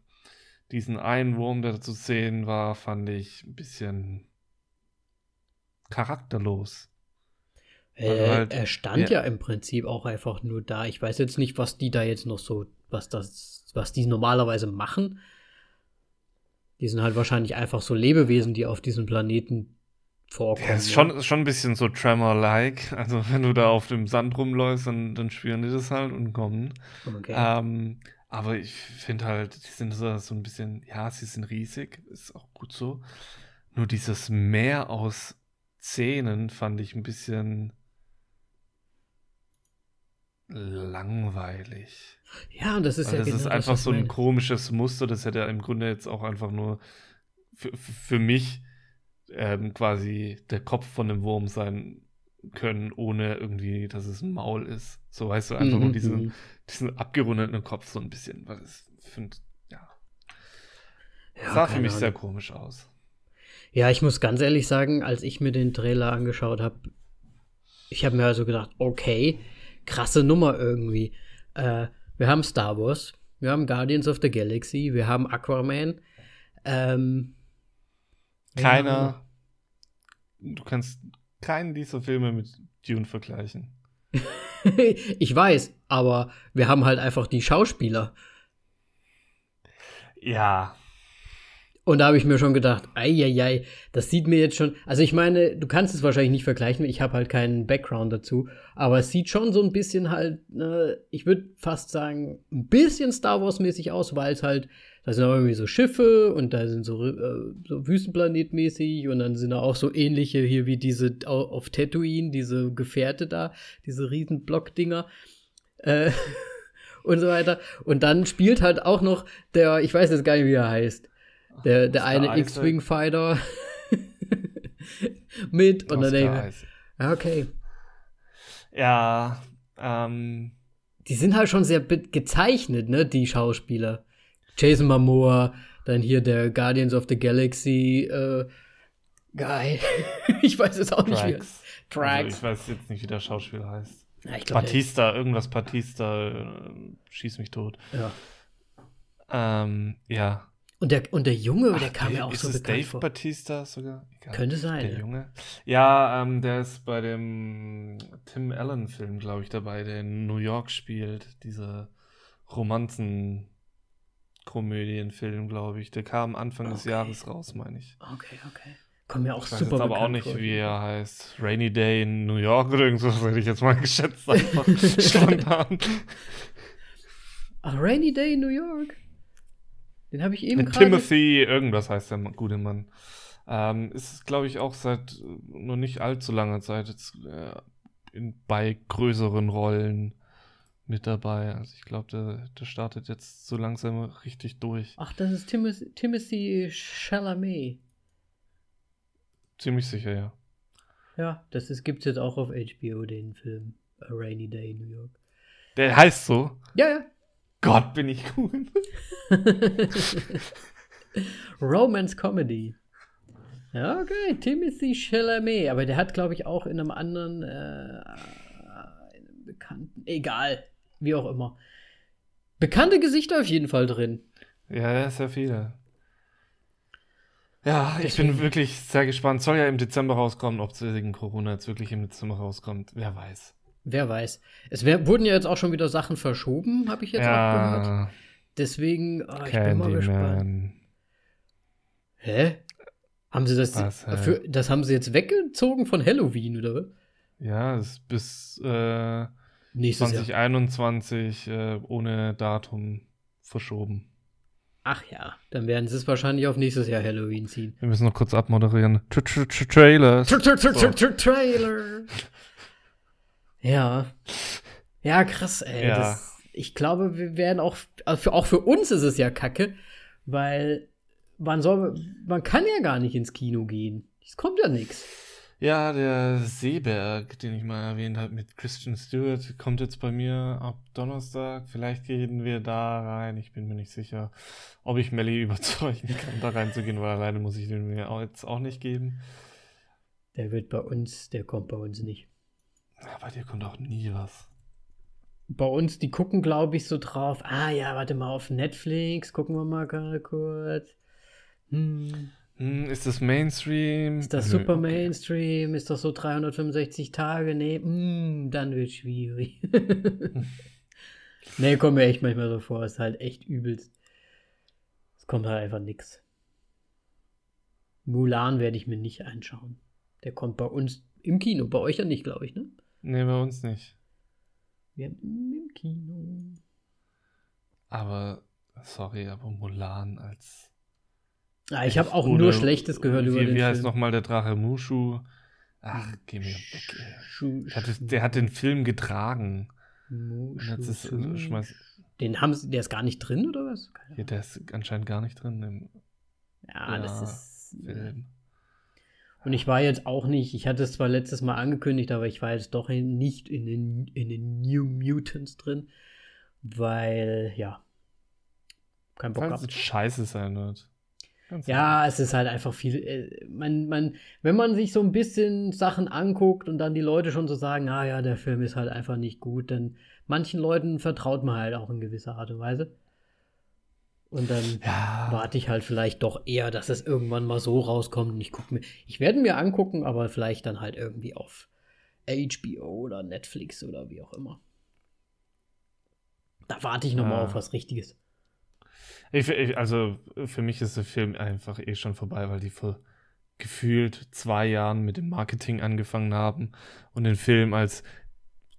diesen einen Wurm, der da zu sehen war, fand ich ein bisschen charakterlos. Also Äh, halt- er stand ja. ja. im Prinzip auch einfach nur da. Ich weiß jetzt nicht, was die da jetzt noch so, was das, was die normalerweise machen. Die sind halt wahrscheinlich einfach so Lebewesen, die auf diesem Planeten vorkommen. Ja, ist schon, ist schon ein bisschen so Tremor-like. Also, wenn du da auf dem Sand rumläufst, dann, dann spüren die das halt und kommen. Okay. Ähm, aber ich finde halt, die sind so, so ein bisschen, ja, sie sind riesig, ist auch gut so. Nur dieses Meer aus Zähnen fand ich ein bisschen langweilig. ja, und das ist Weil ja das genau ist das, einfach was so ich ein komisches Muster, das hätte im Grunde jetzt auch einfach nur für, für mich ähm, quasi der Kopf von einem Wurm sein können, ohne irgendwie, dass es ein Maul ist. So weißt du, einfach nur Mhm, diesen, mhm. diesen abgerundeten Kopf so ein bisschen, weil es finde, ja, Ja, sah für mich sehr Ahnung. komisch aus. Ja, ich muss ganz ehrlich sagen, als ich mir den Trailer angeschaut habe, ich habe mir also gedacht, okay, krasse Nummer irgendwie. Äh, wir haben Star Wars, wir haben Guardians of the Galaxy, wir haben Aquaman. Ähm, Keiner, du kannst keinen dieser Filme mit Dune vergleichen. haben- ich weiß, aber wir haben halt einfach die Schauspieler. Ja, Und da habe ich mir schon gedacht, ei, das sieht mir jetzt schon. Also ich meine, du kannst es wahrscheinlich nicht vergleichen, ich habe halt keinen Background dazu, aber es sieht schon so ein bisschen halt, äh, ich würde fast sagen, ein bisschen Star Wars-mäßig aus, weil es halt, da sind auch irgendwie so Schiffe und da sind so, äh, so Wüstenplanet-mäßig und dann sind da auch so ähnliche hier wie diese au- auf Tatooine, diese Gefährte da, diese riesen Blockdinger. Äh, und so weiter. Und dann spielt halt auch noch der, ich weiß jetzt gar nicht, wie er heißt. Der, der eine Isaac. X-Wing-Fighter mit. Und dann denke ja, okay. Ja, ähm, Die sind halt schon sehr gezeichnet, ne, die Schauspieler. Jason Momoa, dann hier der Guardians of the Galaxy, äh, Guy. ich weiß es auch nicht, wie Drax. Drax. Also ich weiß jetzt nicht, wie der Schauspieler heißt. ja, ich glaub, Batista, irgendwas Batista, äh, schieß mich tot. Ja. Ähm, ja. Und der, und der Junge, der Ach, kam mir Dave- auch ist so es bekannt Dave vor. Batista sogar? Egal. Könnte sein. Der ja. Junge. Ja, ähm, der ist bei dem Tim Allen-Film, glaube ich, dabei, der in New York spielt. Dieser Romanzen-Komödienfilm, glaube ich. Der kam Anfang des Okay. Jahres raus, meine ich. Okay, okay. Kommt mir auch Ich weiß super jetzt aber auch nicht, vor. wie er heißt. Rainy Day in New York oder irgendwas, hätte ich jetzt mal geschätzt. Einfach spontan. Ach, Rainy Day in New York. Den habe ich eben gerade. Timothy, irgendwas heißt der gute Mann. Ähm, ist, glaube ich, auch seit äh, noch nicht allzu langer Zeit jetzt äh, in, bei größeren Rollen mit dabei. Also ich glaube, der, der startet jetzt so langsam richtig durch. Ach, das ist Timothy, Timothy Chalamet. Ziemlich sicher, ja. Ja, das ist, gibt's jetzt auch auf HBO, den Film A Rainy Day in New York. Der heißt so. Ja, ja. Gott, bin ich gut. Romance Comedy. Ja, okay. Timothy Chalamet. Aber der hat, glaube ich, auch in einem anderen, äh, in einem bekannten, egal, wie auch immer. Bekannte Gesichter auf jeden Fall drin. Ja, der ist ja viele. Ja, ich Deswegen- bin wirklich sehr gespannt. Soll ja im Dezember rauskommen, ob es wegen Corona jetzt wirklich im Dezember rauskommt. Wer weiß. Wer weiß. Es wär, wurden ja jetzt auch schon wieder Sachen verschoben, habe ich jetzt auch gehört. ja, Deswegen, oh, ich bin mal gespannt. Hä? Haben sie das, Was, für, das haben sie jetzt weggezogen von Halloween, oder? Ja, ist bis äh, Nächstes Jahr. 2021 äh, ohne Datum verschoben. Ach ja, dann werden sie es wahrscheinlich auf nächstes Jahr Halloween ziehen. Wir müssen noch kurz abmoderieren. Tra -tra -tra Trailers. Tra -tra -tra So. -tra -tra Trailer. Ja. Ja, krass, ey. Ja. Das, ich glaube, wir werden auch, also für, auch für uns ist es ja kacke, weil man soll, man kann ja gar nicht ins Kino gehen. Es kommt ja nichts. Ja, der Seeberg, den ich mal erwähnt habe mit Christian Stewart, kommt jetzt bei mir ab Donnerstag. Vielleicht gehen wir da rein. Ich bin mir nicht sicher, ob ich Melly überzeugen kann, da reinzugehen, weil alleine muss ich den mir jetzt auch nicht geben. Der wird bei uns, der kommt bei uns nicht. Bei dir kommt auch nie was. Bei uns, die gucken, glaube ich, so drauf. Ah ja, warte mal auf Netflix, gucken wir mal gerade kurz. Hm. Hm, ist das Mainstream? Ist das Nö, super okay. Mainstream? Ist das so 365 Tage? Nee, mm, dann wird schwierig. nee, kommt mir echt manchmal so vor. Ist halt echt übelst. Es kommt halt einfach nix. Mulan werde ich mir nicht anschauen. Der kommt bei uns im Kino. Bei euch ja nicht, glaube ich, ne? Nee, bei uns nicht. Wir haben im Kino. Aber, sorry, aber Mulan als. Ah, ich habe auch ohne- nur Schlechtes gehört wie, über den Wie heißt nochmal der Drache Mushu? Ach, geh mir weg, Der hat, der hat den Film getragen. Mu- Und jetzt ist, Schu- äh, schmeiß, Den haben sie, der ist gar nicht drin, oder was? Hier, der ist anscheinend gar nicht drin im Ja, das Ja, ist. Film. Und ich war jetzt auch nicht, ich hatte es zwar letztes Mal angekündigt, aber ich war jetzt doch nicht in den, in den New Mutants drin, weil, ja, kein Bock gehabt. scheiße sein wird. Ganz Ja, es ist halt einfach viel, äh, man, man, wenn man sich so ein bisschen Sachen anguckt und dann die Leute schon so sagen, ah ja, der Film ist halt einfach nicht gut, dann manchen Leuten vertraut man halt auch in gewisser Art und Weise. Und dann Ja, warte ich halt vielleicht doch eher, dass es irgendwann mal so rauskommt und ich gucke mir, ich werde mir angucken, aber vielleicht dann halt irgendwie auf HBO oder Netflix oder wie auch immer. Da warte ich noch mal Ja. auf was Richtiges. Ich, ich, also für mich ist der Film einfach eh schon vorbei, weil die vor gefühlt zwei Jahren mit dem Marketing angefangen haben und den Film als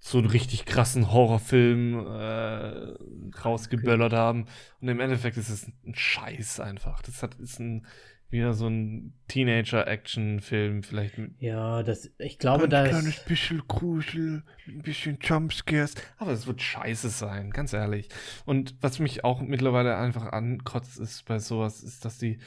so einen richtig krassen Horrorfilm äh, rausgeböllert haben. Und im Endeffekt ist es ein Scheiß einfach. Das hat, ist ein, wieder so ein Teenager-Action-Film, vielleicht Ja, das, ich glaube, ein da kleines ist, bisschen Grusel, ein bisschen Jumpscares, aber es wird scheiße sein, ganz ehrlich. Und was mich auch mittlerweile einfach ankotzt ist bei sowas, ist, dass die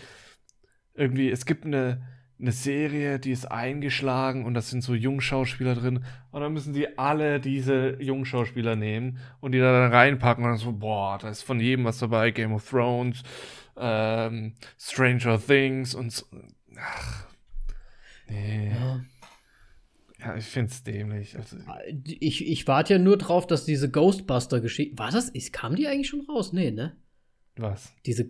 irgendwie, es gibt eine, eine Serie, die ist eingeschlagen und da sind so Jungschauspieler drin und dann müssen die alle diese Jungschauspieler nehmen und die da dann reinpacken und dann so, boah, da ist von jedem was dabei, Game of Thrones, ähm, Stranger Things und so. Ach, nee. ja, Ja, ich find's dämlich. Also, ich, ich warte ja nur drauf, dass diese Ghostbuster-Geschichte, war das, ist, kam die eigentlich schon raus? Nee, ne? was? Diese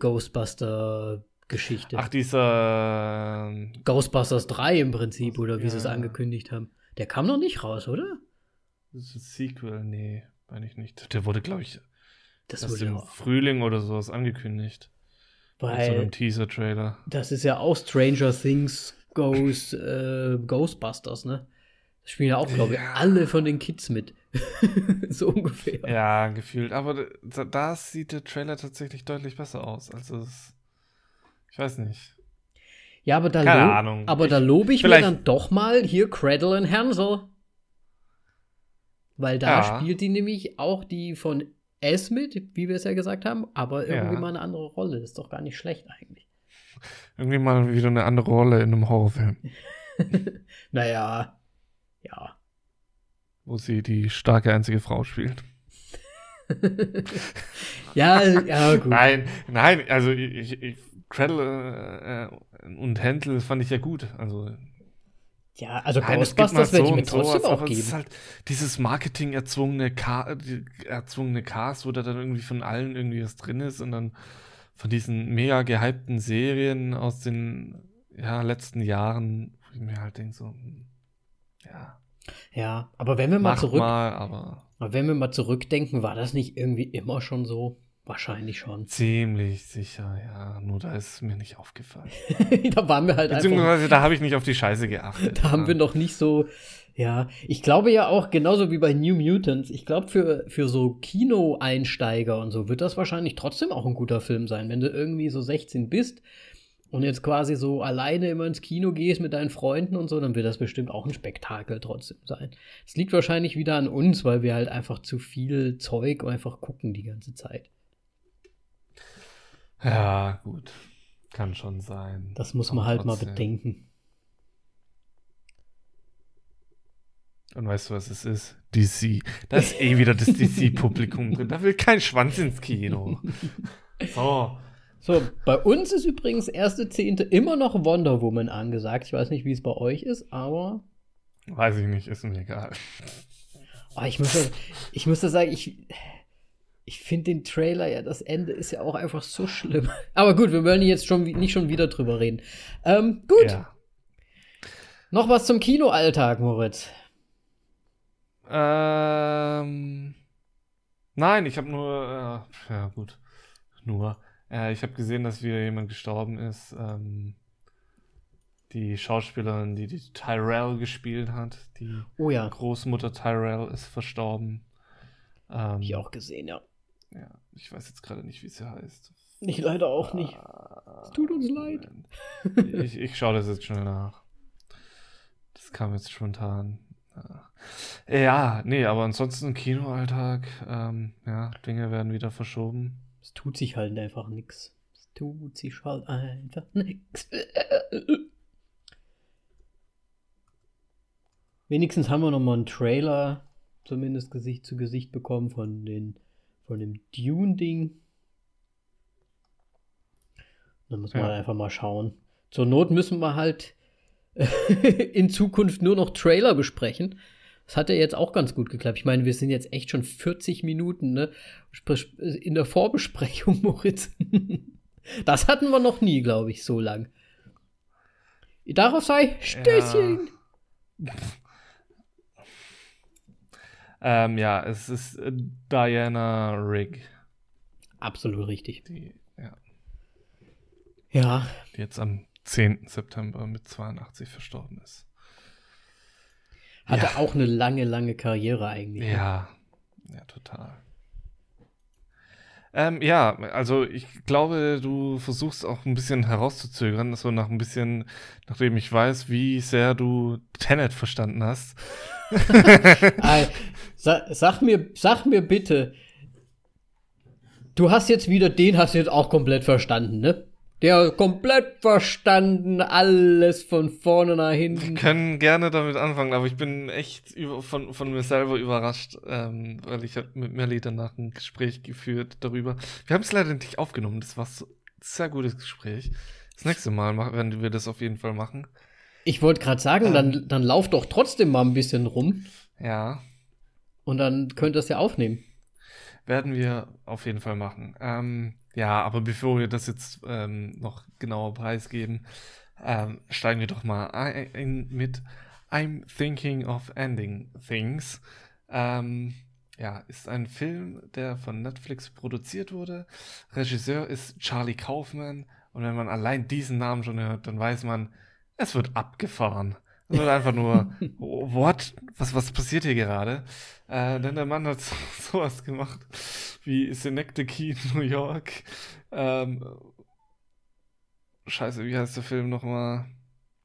Ghostbuster-Geschichte. Ach, dieser. ähm, Ghostbusters 3 im Prinzip, oder wie Ja. sie es angekündigt haben. Der kam noch nicht raus, oder? Das ist ein Sequel? Nee, meine ich nicht. Der wurde, glaube ich, Das wurde im Frühling oder sowas angekündigt. Mit so weil einem Teaser-Trailer. das ist ja auch Stranger Things Ghost, äh, Ghostbusters, ne? Das spielen ja auch, glaube ich, Ja. alle von den Kids mit. so ungefähr. Ja, gefühlt. Aber da, da sieht der Trailer tatsächlich deutlich besser aus. Also, es, ich weiß nicht. Ja, aber da, Keine Ahnung. aber Ich- da lobe ich mir dann doch mal hier Cradle and Hansel. Weil da Ja. spielt die nämlich auch die von S mit, wie wir es ja gesagt haben, aber irgendwie Ja. mal eine andere Rolle. Das ist doch gar nicht schlecht eigentlich. Irgendwie mal wieder eine andere Rolle in einem Horrorfilm, Naja, ja. wo sie die starke einzige Frau spielt. ja, ja, gut. Nein, nein, also ich, ich Cradle äh, und Händel fand ich ja gut. Also Ja, also Nein, Ghostbusters mal werde ich so mir trotzdem sowas, auch aber es ist geben. halt dieses Marketing erzwungene, erzwungene Cast, wo da dann irgendwie von allen irgendwie was drin ist und dann von diesen mega gehypten Serien aus den ja, letzten Jahren, wo ich mir halt denke so, hm, ja, Ja, aber wenn wir mal mach zurück, mal, aber aber wenn wir mal zurückdenken, war das nicht irgendwie immer schon so? Wahrscheinlich schon. ziemlich sicher, ja, nur da ist es mir nicht aufgefallen. da waren wir halt einfach. Beziehungsweise da habe ich nicht auf die Scheiße geachtet. Da haben ja. wir noch nicht so. Ja, ich glaube ja auch, genauso wie bei New Mutants, ich glaube, für, für so Kino-Einsteiger und so wird das wahrscheinlich trotzdem auch ein guter Film sein. Wenn du irgendwie so 16 bist und jetzt quasi so alleine immer ins Kino gehst mit deinen Freunden und so, dann wird das bestimmt auch ein Spektakel trotzdem sein. Es liegt wahrscheinlich wieder an uns, weil wir halt einfach zu viel Zeug einfach gucken die ganze Zeit. Ja, gut. Kann schon sein. Das muss Aber man halt mal trotzdem. bedenken. Und weißt du, was es ist? DC. Da ist eh wieder das DC-Publikum drin. Da will kein Schwanz ins Kino. So. So, bei uns ist übrigens erste Zehnte immer noch Wonder Woman angesagt. Ich weiß nicht, wie es bei euch ist, aber. Weiß ich nicht, ist mir egal. Oh, ich, muss, ich muss sagen, ich, ich finde den Trailer ja, das Ende ist ja auch einfach so schlimm. Aber gut, wir wollen jetzt schon nicht schon wieder drüber reden. Ähm, gut. Ja. Noch was zum Kinoalltag, Moritz. Ähm. Nein, ich habe nur. Äh, ja, gut. Nur. Äh, ich habe gesehen, dass wieder jemand gestorben ist. Ähm, die Schauspielerin, die die Tyrell gespielt hat, die oh, ja. Großmutter Tyrell ist verstorben. Ähm, ich auch gesehen, ja. Ja, ich weiß jetzt gerade nicht, wie sie heißt. Ich leider auch nicht. Es tut uns leid. ich, ich schaue das jetzt schnell nach. Das kam jetzt spontan. Ja, nee, aber ansonsten Kinoalltag, ähm, ja, Dinge werden wieder verschoben. Es tut sich halt einfach nichts. Es tut sich halt einfach nichts. Wenigstens haben wir noch mal einen Trailer, zumindest Gesicht zu Gesicht bekommen von den von dem Dune-Ding. Dann muss man ja. einfach mal schauen. Zur Not müssen wir halt in Zukunft nur noch Trailer besprechen. Das hat ja jetzt auch ganz gut geklappt. Ich meine, wir sind jetzt echt schon 40 Minuten ne? in der Vorbesprechung, Moritz. das hatten wir noch nie, glaube ich, so lang. Darauf sei Stößchen. Ja. ähm, ja, es ist äh, Diana Rigg. Absolut richtig. Die, ja. Ja. Die jetzt am 10. September mit 82 verstorben ist. Hatte ja. auch eine lange, lange Karriere eigentlich. Ne? Ja, ja, total. Ähm, ja, also ich glaube, du versuchst auch ein bisschen herauszuzögern, so nach ein bisschen, nachdem ich weiß, wie sehr du Tenet verstanden hast. sag, mir, sag mir bitte, du hast jetzt wieder, den hast du jetzt auch komplett verstanden, ne? Der komplett verstanden, alles von vorne nach hinten. Wir können gerne damit anfangen, aber ich bin echt über, von, von mir selber überrascht, ähm, weil ich habe mit Melly danach ein Gespräch geführt darüber. Wir haben es leider nicht aufgenommen, das war so, ein sehr gutes Gespräch. Das nächste Mal werden wir das auf jeden Fall machen. Ich wollte gerade sagen, ähm, dann, dann lauf doch trotzdem mal ein bisschen rum. Ja. Und dann könnt ihr es ja aufnehmen. Werden wir auf jeden Fall machen. Ähm, ja, aber bevor wir das jetzt ähm, noch genauer preisgeben, ähm, steigen wir doch mal ein mit I'm Thinking of Ending Things. Ähm, ja, ist ein Film, der von Netflix produziert wurde. Regisseur ist Charlie Kaufman. Und wenn man allein diesen Namen schon hört, dann weiß man, es wird abgefahren. Es wird einfach nur, what? Was, was passiert hier gerade? Äh, denn der Mann hat sowas gemacht wie Synecdoche in New York. Ähm, scheiße, wie heißt der Film nochmal?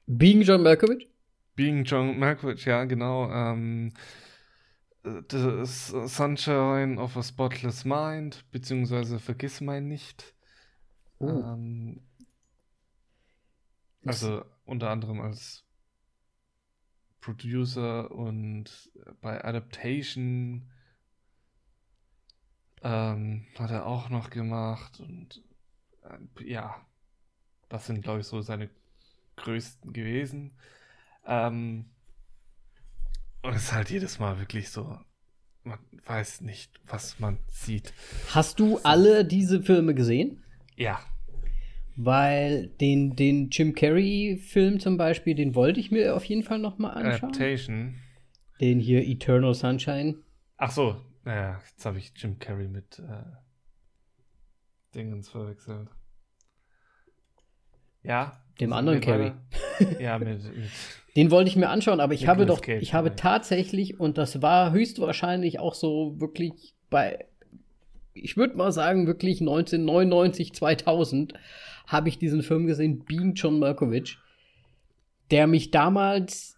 Being John Malkovich? Being John Malkovich, ja, genau. Ähm, The Sunshine of a Spotless Mind, beziehungsweise Vergiss mein nicht. Oh. Ähm, also unter anderem als Producer und bei Adaptation ähm, hat er auch noch gemacht und äh, ja, das sind, glaube ich, so seine größten gewesen. Ähm, und es ist halt jedes Mal wirklich so, man weiß nicht, was man sieht. Hast du alle diese Filme gesehen? Ja. Weil den, den Jim Carrey-Film zum Beispiel, den wollte ich mir auf jeden Fall noch mal anschauen. Adaptation. Den hier Eternal Sunshine. Ach so, naja, jetzt habe ich Jim Carrey mit äh, Dingens verwechselt. Ja. Dem anderen Carrey. ja, mit, mit Den wollte ich mir anschauen, aber ich habe doch, Cage, ich habe tatsächlich, und das war höchstwahrscheinlich auch so wirklich bei, ich würde mal sagen, wirklich 1999, 2000, habe ich diesen Film gesehen, Being John Malkovich, der mich damals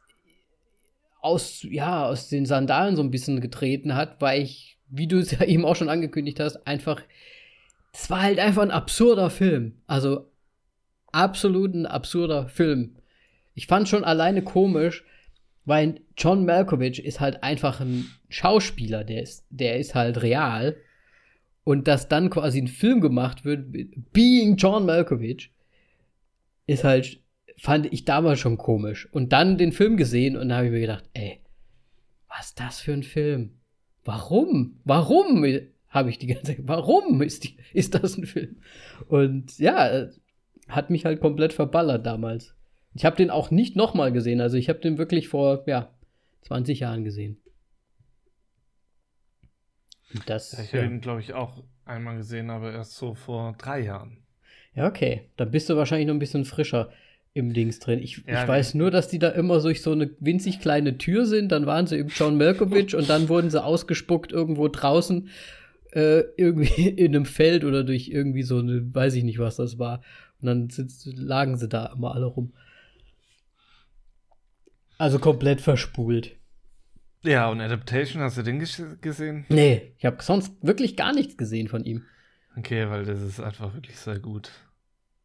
aus, ja, aus den Sandalen so ein bisschen getreten hat, weil ich, wie du es ja eben auch schon angekündigt hast, einfach, das war halt einfach ein absurder Film. Also absolut ein absurder Film. Ich fand schon alleine komisch, Weil John Malkovich ist halt einfach ein Schauspieler, der ist, der ist halt real. Und dass dann quasi ein Film gemacht wird, Being John Malkovich, ist halt, fand ich damals schon komisch. Und dann den Film gesehen und da habe ich mir gedacht, ey, was ist das für ein Film? Warum? Warum? Habe ich die ganze Zeit, warum ist, die, ist das ein Film? Und ja, hat mich halt komplett verballert damals. Ich habe den auch nicht nochmal gesehen. Also ich habe den wirklich vor, ja, 20 Jahren gesehen. Das, ja, ich habe ja. ihn, glaube ich, auch einmal gesehen, aber erst so vor drei Jahren. Ja, okay. Dann bist du wahrscheinlich noch ein bisschen frischer im Dings drin. Ich, ja, ich weiß nur, dass die da immer durch so eine winzig kleine Tür sind. Dann waren sie im John Malkovich und dann wurden sie ausgespuckt irgendwo draußen, äh, irgendwie in einem Feld oder durch irgendwie so eine, weiß ich nicht, was das war. Und dann sitzt, lagen sie da immer alle rum. Also komplett verspult. Ja, und Adaptation, hast du den gesehen? Nee, ich habe sonst wirklich gar nichts gesehen von ihm. Okay, weil das ist einfach wirklich sehr gut.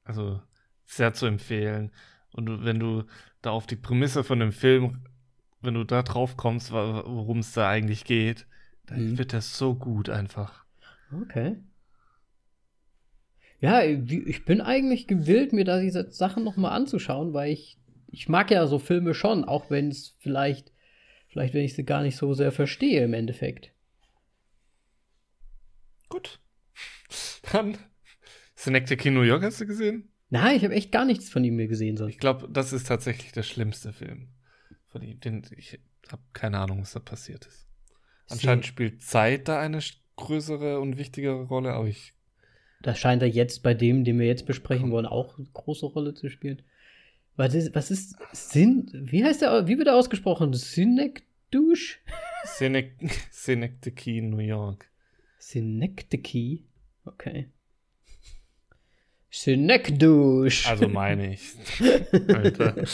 Also sehr zu empfehlen. Und wenn du da auf die Prämisse von dem Film, wenn du da drauf kommst, worum es da eigentlich geht, dann mhm. wird das so gut einfach. Okay. Ja, ich bin eigentlich gewillt, mir da diese Sachen noch mal anzuschauen, weil ich ich mag ja so Filme schon, auch wenn es vielleicht vielleicht wenn ich sie gar nicht so sehr verstehe im Endeffekt. Gut. Dann Synecdoche New York hast du gesehen? Nein, ich habe echt gar nichts von ihm mehr gesehen sonst. Ich glaube, das ist tatsächlich der schlimmste Film von ihm. Den, ich habe keine Ahnung, was da passiert ist. Anscheinend Sie spielt Zeit da eine größere und wichtigere Rolle, aber ich das scheint er jetzt bei dem, den wir jetzt besprechen wollen, auch eine große Rolle zu spielen. Was ist, was ist Syn, wie heißt der, wie wird er ausgesprochen? Synecdoche? Synecdoche, New York. Synecdoche? Okay. Synecdoche. Also meine ich. Alter.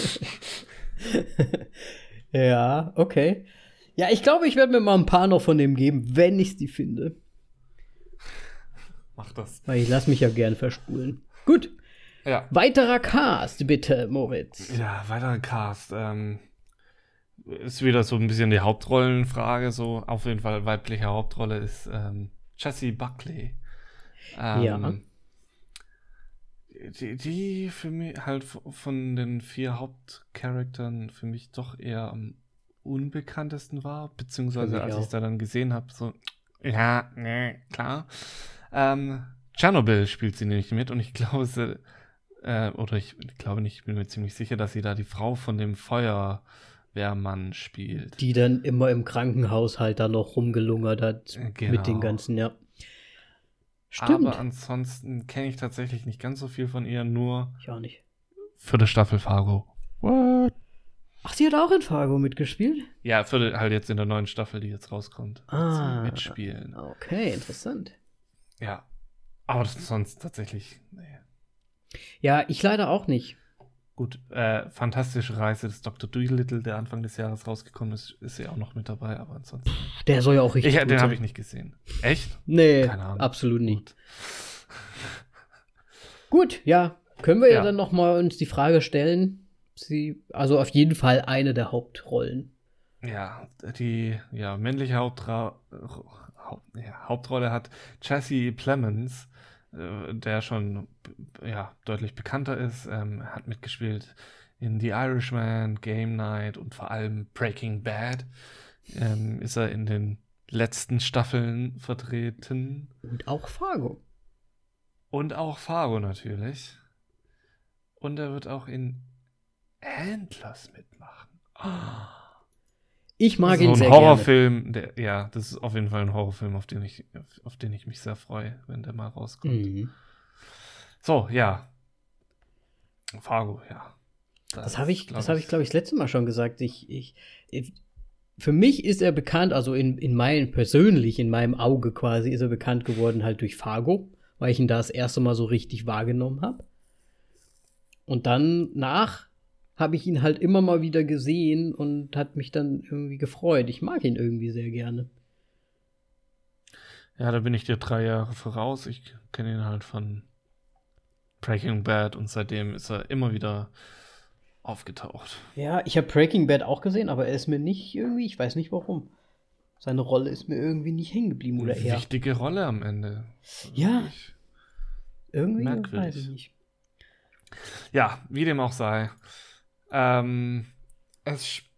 ja, okay. Ja, ich glaube, ich werde mir mal ein paar noch von dem geben, wenn ich die finde. Mach das. Weil ich lasse mich ja gern verspulen. Gut. Ja. Weiterer Cast, bitte, Moritz. Ja, weiterer Cast. Ähm, ist wieder so ein bisschen die Hauptrollenfrage. So auf jeden Fall weibliche Hauptrolle ist ähm, Jessie Buckley. Ähm, ja. Die, die für mich halt von den vier Hauptcharakteren für mich doch eher am unbekanntesten war, beziehungsweise als ich es da dann gesehen habe, so, ja, ne, klar. Ähm, Tschernobyl spielt sie nämlich mit und ich glaube, sie, äh, oder ich, glaube nicht, ich bin mir ziemlich sicher, dass sie da die Frau von dem Feuerwehrmann spielt. Die dann immer im Krankenhaus halt da noch rumgelungert hat genau. mit den ganzen, ja. Stimmt. Aber ansonsten kenne ich tatsächlich nicht ganz so viel von ihr, nur. Ich auch nicht. Für die Staffel Fargo. What? Ach, sie hat auch in Fargo mitgespielt? Ja, für halt jetzt in der neuen Staffel, die jetzt rauskommt. Ah. mitspielen. Okay, interessant. Ja. Aber sonst tatsächlich, nee. Ja, ich leider auch nicht. Gut, äh, fantastische Reise des Dr. Doolittle, der Anfang des Jahres rausgekommen ist, ist ja auch noch mit dabei, aber ansonsten. Der soll ja auch richtig. Ich, den habe ich nicht gesehen. Echt? Nee, Keine Ahnung. absolut nicht. Gut, ja. Können wir ja, ja dann noch mal uns die Frage stellen? Sie, also auf jeden Fall eine der Hauptrollen. Ja, die ja, männliche Hauptra Haupt, ja, Hauptrolle hat Jesse Plemons, äh, der schon ja, deutlich bekannter ist, ähm, hat mitgespielt in The Irishman, Game Night und vor allem Breaking Bad. Ähm, ist er in den letzten Staffeln vertreten. Und auch Fargo. Und auch Fargo natürlich. Und er wird auch in Antlers mitmachen. Oh. Ich mag so ihn sehr gerne. ein Horrorfilm, ja, das ist auf jeden Fall ein Horrorfilm, auf den ich, auf den ich mich sehr freue, wenn der mal rauskommt. Mhm. So, ja. Fargo, ja. Das, das habe ich, das habe ich, glaube ich, das letzte Mal schon gesagt. Ich, ich, ich, für mich ist er bekannt, also in, in meinem, persönlich, in meinem Auge quasi, ist er bekannt geworden halt durch Fargo, weil ich ihn da das erste Mal so richtig wahrgenommen habe. Und dann nach habe ich ihn halt immer mal wieder gesehen und hat mich dann irgendwie gefreut. Ich mag ihn irgendwie sehr gerne. Ja, da bin ich dir drei Jahre voraus. Ich kenne ihn halt von Breaking Bad und seitdem ist er immer wieder aufgetaucht. Ja, ich habe Breaking Bad auch gesehen, aber er ist mir nicht irgendwie, ich weiß nicht warum. Seine Rolle ist mir irgendwie nicht hängen geblieben oder Eine er. Wichtige Rolle am Ende. Ja. Wirklich. Irgendwie merkwürdig. weiß ich nicht. Ja, wie dem auch sei. Ähm, es sp-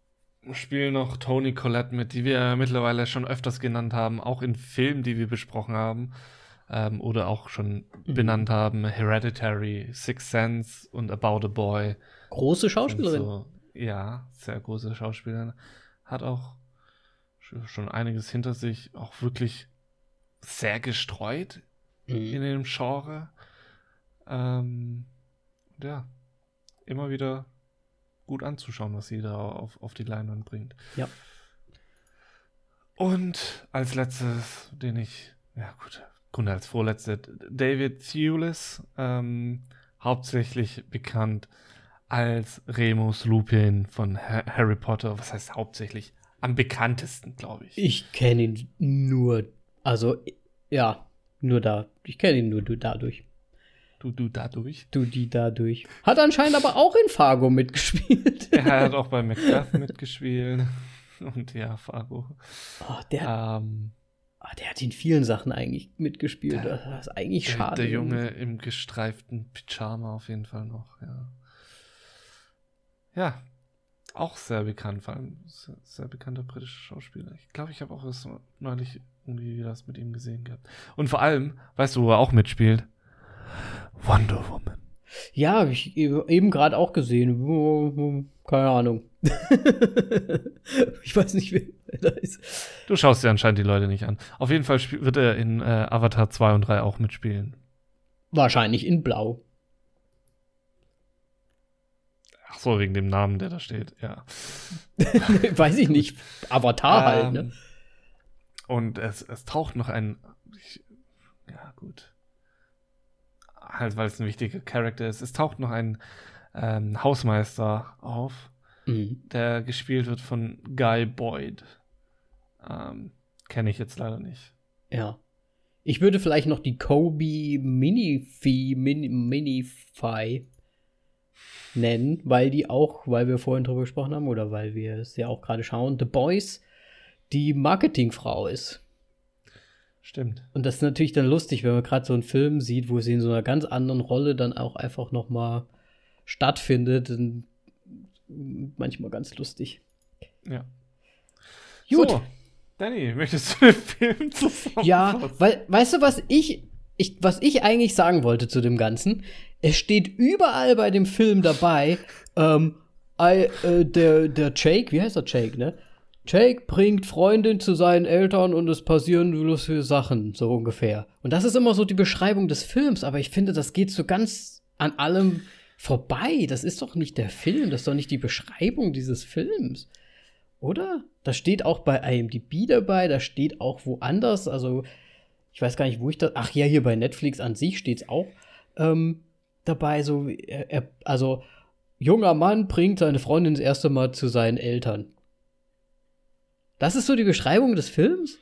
spielen noch Tony Collette mit, die wir mittlerweile schon öfters genannt haben, auch in Filmen, die wir besprochen haben. Ähm, oder auch schon Mhm. benannt haben. Hereditary, Sixth Sense und About a Boy. Große Schauspielerin. So, ja, sehr große Schauspielerin. Hat auch sch- schon einiges hinter sich. Auch wirklich sehr gestreut in Mhm. dem Genre. Ähm, ja, immer wieder gut anzuschauen, was sie da auf, auf die Leinwand bringt. Ja. Und als letztes, den ich, ja gut, Kunde als vorletzte, David Thewlis, ähm, hauptsächlich bekannt als Remus Lupin von Ha- Harry Potter. Was heißt hauptsächlich? Am bekanntesten, glaube ich. Ich kenne ihn nur, also ja, nur da. Ich kenne ihn nur du dadurch. Du, du dadurch. Du die dadurch. Hat anscheinend aber auch in Fargo mitgespielt. Er hat auch bei Macbeth mitgespielt. Und ja, Fargo. Oh, der, Ähm, ah, der hat in vielen Sachen eigentlich mitgespielt. Der- das ist eigentlich der, schade. der Junge im gestreiften Pyjama auf jeden Fall noch, ja. Ja, auch sehr bekannt, vor allem sehr, sehr bekannter britischer Schauspieler. Ich glaube, ich habe auch erst neulich irgendwie das mit ihm gesehen gehabt. Und vor allem, weißt du, wo er auch mitspielt? Wonder Woman. Ja, habe ich eben eben gerade auch gesehen. Keine Ahnung. ich weiß nicht, wer da ist. Du schaust dir anscheinend die Leute nicht an. Auf jeden Fall wird er in äh, Avatar 2 und 3 auch mitspielen. Wahrscheinlich in Blau. Ach so, wegen dem Namen, der da steht, ja. weiß ich nicht. Avatar halt, ne? Ähm, Und es, es taucht noch ein. Ich, ja, gut. Halt, weil es ein wichtiger Charakter ist. Es taucht noch ein ähm, Hausmeister auf, Mhm. der gespielt wird von Guy Boyd. Ähm, Kenne ich jetzt leider nicht. Ja. Ich würde vielleicht noch die Kobe Minifee, Mini, Minify nennen, weil die auch, weil wir vorhin drüber gesprochen haben oder weil wir es ja auch gerade schauen, The Boys die Marketingfrau ist. Stimmt. Und das ist natürlich dann lustig, wenn man gerade so einen Film sieht, wo sie in so einer ganz anderen Rolle dann auch einfach noch mal stattfindet. Und manchmal ganz lustig. Ja. Gut. So, Danny, möchtest du den Film zusammenfassen? Ja, weil, weißt du, was ich, ich, was ich eigentlich sagen wollte zu dem Ganzen? Es steht überall bei dem Film dabei, ähm, I, äh, der, der Jake, wie heißt der Jake, ne? Jake bringt Freundin zu seinen Eltern und es passieren lustige Sachen, so ungefähr. Und das ist immer so die Beschreibung des Films, aber ich finde, das geht so ganz an allem vorbei. Das ist doch nicht der Film, das ist doch nicht die Beschreibung dieses Films. Oder? Das steht auch bei IMDb dabei, das steht auch woanders. Also, ich weiß gar nicht, wo ich das. Ach ja, hier bei Netflix an sich steht es auch ähm, dabei. So, er, er, also, junger Mann bringt seine Freundin das erste Mal zu seinen Eltern. Das ist so die Beschreibung des Films?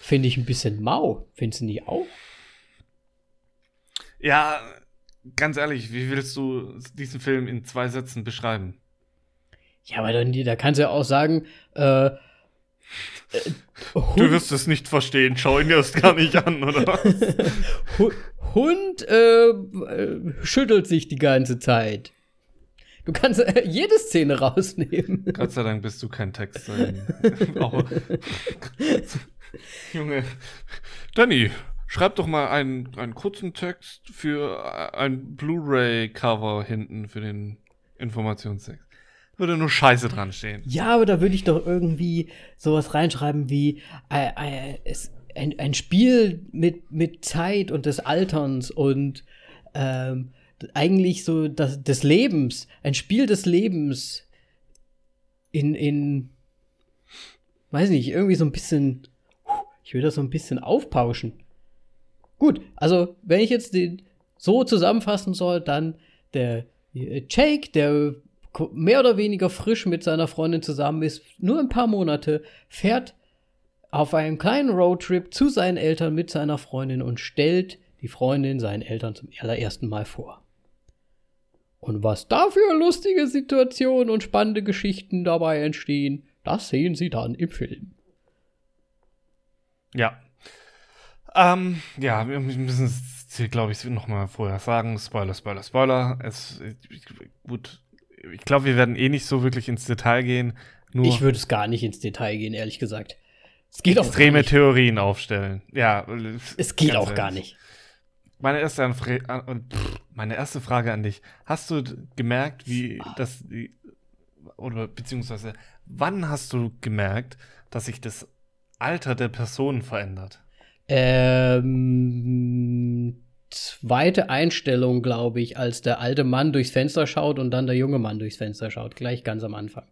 Finde ich ein bisschen mau. Findest du nicht auch? Ja, ganz ehrlich, wie willst du diesen Film in zwei Sätzen beschreiben? Ja, aber dann, da kannst du ja auch sagen, äh, äh, Du wirst es nicht verstehen, schau ihn erst gar nicht an, oder? Hu- Hund äh, äh, schüttelt sich die ganze Zeit. Du kannst äh, jede Szene rausnehmen. Gott sei Dank bist du kein Texter. Auch- Junge. Danny, schreib doch mal einen, einen kurzen Text für ein Blu-ray-Cover hinten für den Informationstext. Würde nur Scheiße dran stehen. Ja, aber da würde ich doch irgendwie sowas reinschreiben wie äh, äh, es, ein, ein Spiel mit, mit Zeit und des Alterns und ähm, eigentlich so das, des Lebens. Ein Spiel des Lebens in, in, weiß nicht, irgendwie so ein bisschen, ich will das so ein bisschen aufpauschen. Gut, also wenn ich jetzt den so zusammenfassen soll, dann der äh, Jake, der mehr oder weniger frisch mit seiner Freundin zusammen ist, nur ein paar Monate, fährt auf einen kleinen Roadtrip zu seinen Eltern mit seiner Freundin und stellt die Freundin seinen Eltern zum allerersten Mal vor. Und was da für lustige Situationen und spannende Geschichten dabei entstehen, das sehen Sie dann im Film. Ja. Ähm, ja, wir müssen es hier, glaube ich, nochmal vorher sagen. Spoiler, Spoiler, Spoiler. Es, gut, ich glaube, wir werden eh nicht so wirklich ins Detail gehen. Nur ich würde es gar nicht ins Detail gehen, ehrlich gesagt. Es geht extreme Theorien aufstellen. Ja. Es geht auch ehrlich. gar nicht. Meine erste, meine erste Frage an dich. Hast du gemerkt, wie das, oder beziehungsweise, wann hast du gemerkt, dass sich das Alter der Person verändert? Ähm, zweite Einstellung, glaube ich, als der alte Mann durchs Fenster schaut und dann der junge Mann durchs Fenster schaut, gleich ganz am Anfang.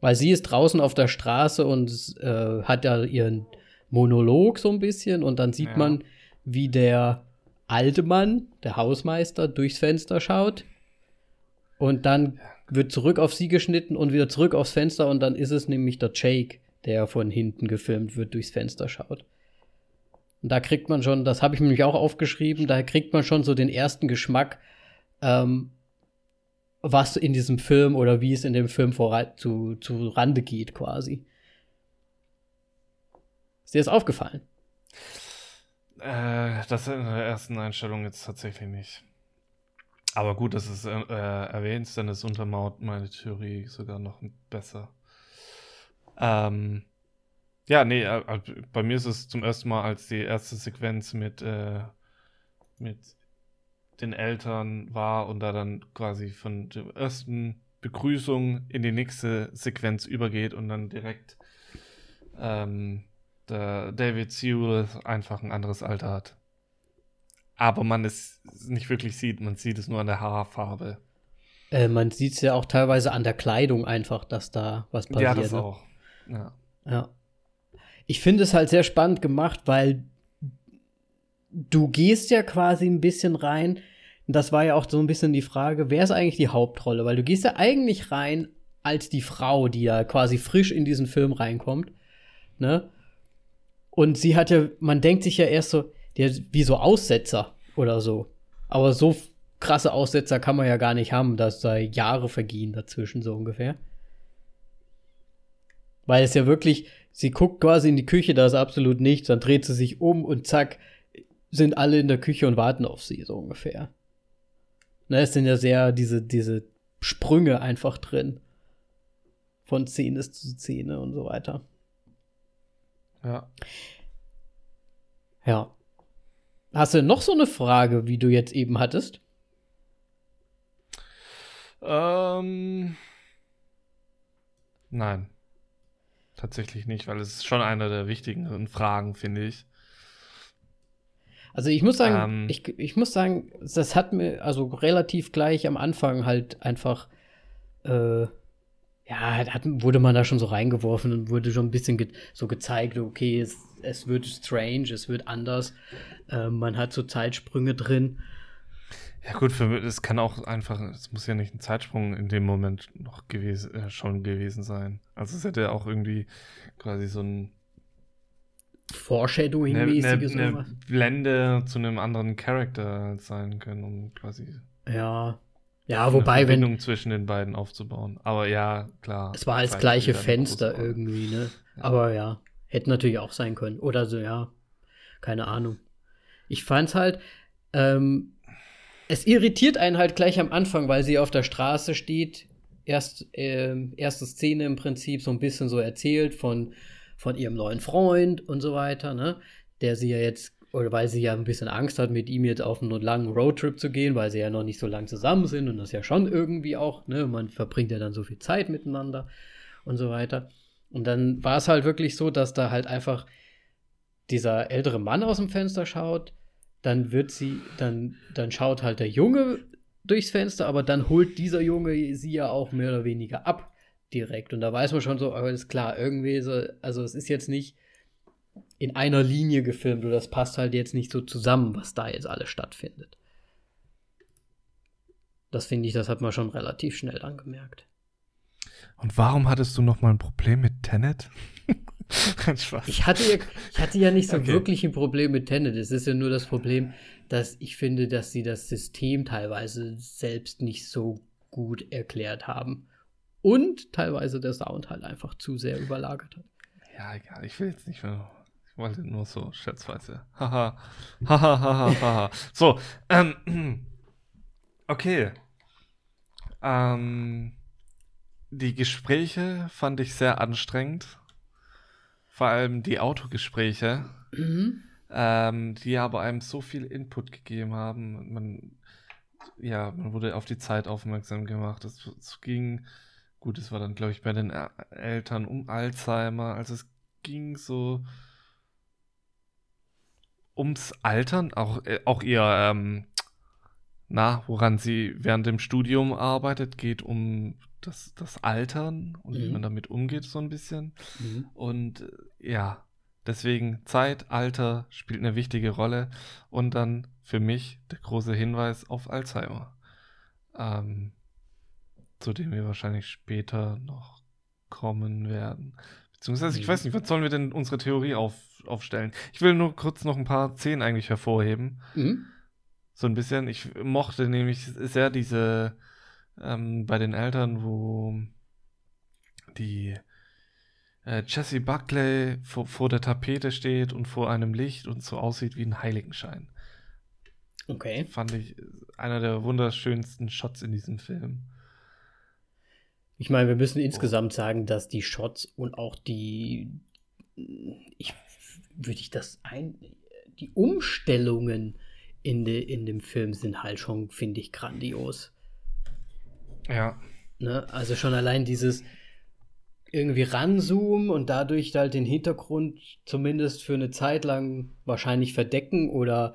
Weil sie ist draußen auf der Straße und äh, hat ja ihren Monolog so ein bisschen und dann sieht ja. man, wie der alte Mann, der Hausmeister, durchs Fenster schaut und dann wird zurück auf sie geschnitten und wieder zurück aufs Fenster und dann ist es nämlich der Jake, der von hinten gefilmt wird, durchs Fenster schaut. Und da kriegt man schon, das habe ich nämlich auch aufgeschrieben, da kriegt man schon so den ersten Geschmack, ähm, was in diesem Film oder wie es in dem Film vor, zu, zu Rande geht, quasi. Ist dir das aufgefallen? Äh, das in der ersten Einstellung jetzt tatsächlich nicht. Aber gut, dass es äh, erwähnst, dann ist untermauert meine Theorie sogar noch besser. Ähm, ja, nee, äh, äh, bei mir ist es zum ersten Mal als die erste Sequenz mit, äh, mit den Eltern war und da dann quasi von der ersten Begrüßung in die nächste Sequenz übergeht und dann direkt ähm, der David Sewell einfach ein anderes Alter hat. Aber man es nicht wirklich sieht, man sieht es nur an der Haarfarbe. Äh, man sieht es ja auch teilweise an der Kleidung einfach, dass da was passiert. Ja, das ne? auch. Ja. ja. Ich finde es halt sehr spannend gemacht, weil du gehst ja quasi ein bisschen rein. Das war ja auch so ein bisschen die Frage, wer ist eigentlich die Hauptrolle? Weil du gehst ja eigentlich rein als die Frau, die ja quasi frisch in diesen Film reinkommt. Ne? Und sie hat ja, man denkt sich ja erst so, der wie so Aussetzer oder so. Aber so krasse Aussetzer kann man ja gar nicht haben, dass da Jahre vergehen dazwischen, so ungefähr. Weil es ja wirklich, sie guckt quasi in die Küche, da ist absolut nichts, dann dreht sie sich um und zack, sind alle in der Küche und warten auf sie, so ungefähr. Ne, es sind ja sehr diese, diese Sprünge einfach drin. Von Szene zu Szene und so weiter. Ja. Ja. Hast du noch so eine Frage, wie du jetzt eben hattest? Ähm. Nein. Tatsächlich nicht, weil es ist schon eine der wichtigen Fragen, finde ich. Also ich muss sagen, ähm, ich, ich muss sagen, das hat mir also relativ gleich am Anfang halt einfach, äh, ja, hat, wurde man da schon so reingeworfen und wurde schon ein bisschen ge so gezeigt, okay, es, es wird strange, es wird anders. Äh, man hat so Zeitsprünge drin. Ja gut, für es kann auch einfach, es muss ja nicht ein Zeitsprung in dem Moment noch gewesen, äh, schon gewesen sein. Also es hätte auch irgendwie quasi so ein Foreshadowing-mäßiges ne, ne, ne Blende zu einem anderen Charakter sein können, um quasi ja ja, wobei eine Verbindung wenn zwischen den beiden aufzubauen. Aber ja, klar. Es war als gleiche Fenster irgendwie, ne? Ja. Aber ja, hätte natürlich auch sein können oder so, ja. Keine Ahnung. Ich fand's halt ähm, es irritiert einen halt gleich am Anfang, weil sie auf der Straße steht. Erst, äh, erste Szene im Prinzip so ein bisschen so erzählt von, von ihrem neuen Freund und so weiter, ne? Der sie ja jetzt, oder weil sie ja ein bisschen Angst hat, mit ihm jetzt auf einen langen Roadtrip zu gehen, weil sie ja noch nicht so lang zusammen sind und das ja schon irgendwie auch, ne? Man verbringt ja dann so viel Zeit miteinander und so weiter. Und dann war es halt wirklich so, dass da halt einfach dieser ältere Mann aus dem Fenster schaut dann wird sie, dann, dann schaut halt der Junge durchs Fenster, aber dann holt dieser Junge sie ja auch mehr oder weniger ab direkt. Und da weiß man schon so, alles klar, irgendwie so, also es ist jetzt nicht in einer Linie gefilmt oder das passt halt jetzt nicht so zusammen, was da jetzt alles stattfindet. Das finde ich, das hat man schon relativ schnell angemerkt. Und warum hattest du noch mal ein Problem mit Tenet? Ich hatte, ja, ich hatte ja nicht so okay. wirklich ein Problem mit Tenet. Es ist ja nur das Problem, dass ich finde, dass sie das System teilweise selbst nicht so gut erklärt haben. Und teilweise der Sound halt einfach zu sehr überlagert hat. Ja, egal, ich will jetzt nicht mehr. Ich wollte nur so schätzweise. Haha. Haha, haha, haha. So, ähm, okay. Ähm, die Gespräche fand ich sehr anstrengend. Vor allem die Autogespräche. Mhm. Ähm, die aber einem so viel Input gegeben haben. Man, ja, man wurde auf die Zeit aufmerksam gemacht. Es, es ging, gut, es war dann, glaube ich, bei den Eltern um Alzheimer. Also es ging so ums Altern, auch, äh, auch ihr ähm, na, woran sie während dem Studium arbeitet, geht um das, das Altern und mhm. wie man damit umgeht, so ein bisschen. Mhm. Und äh, ja, deswegen Zeit, Alter spielt eine wichtige Rolle. Und dann für mich der große Hinweis auf Alzheimer. Ähm, zu dem wir wahrscheinlich später noch kommen werden. Beziehungsweise, ich weiß nicht, was sollen wir denn unsere Theorie auf, aufstellen? Ich will nur kurz noch ein paar Szenen eigentlich hervorheben. Mhm. So ein bisschen. Ich mochte nämlich sehr diese ähm, bei den Eltern, wo die äh, Jessie Buckley vor, vor der Tapete steht und vor einem Licht und so aussieht wie ein Heiligenschein. Okay. Fand ich einer der wunderschönsten Shots in diesem Film. Ich meine, wir müssen insgesamt sagen, dass die Shots und auch die, ich würde ich das ein, die Umstellungen in, de, in dem Film sind halt schon, finde ich, grandios. Ja. Ne? Also schon allein dieses irgendwie ranzoomen und dadurch halt den Hintergrund zumindest für eine Zeit lang wahrscheinlich verdecken oder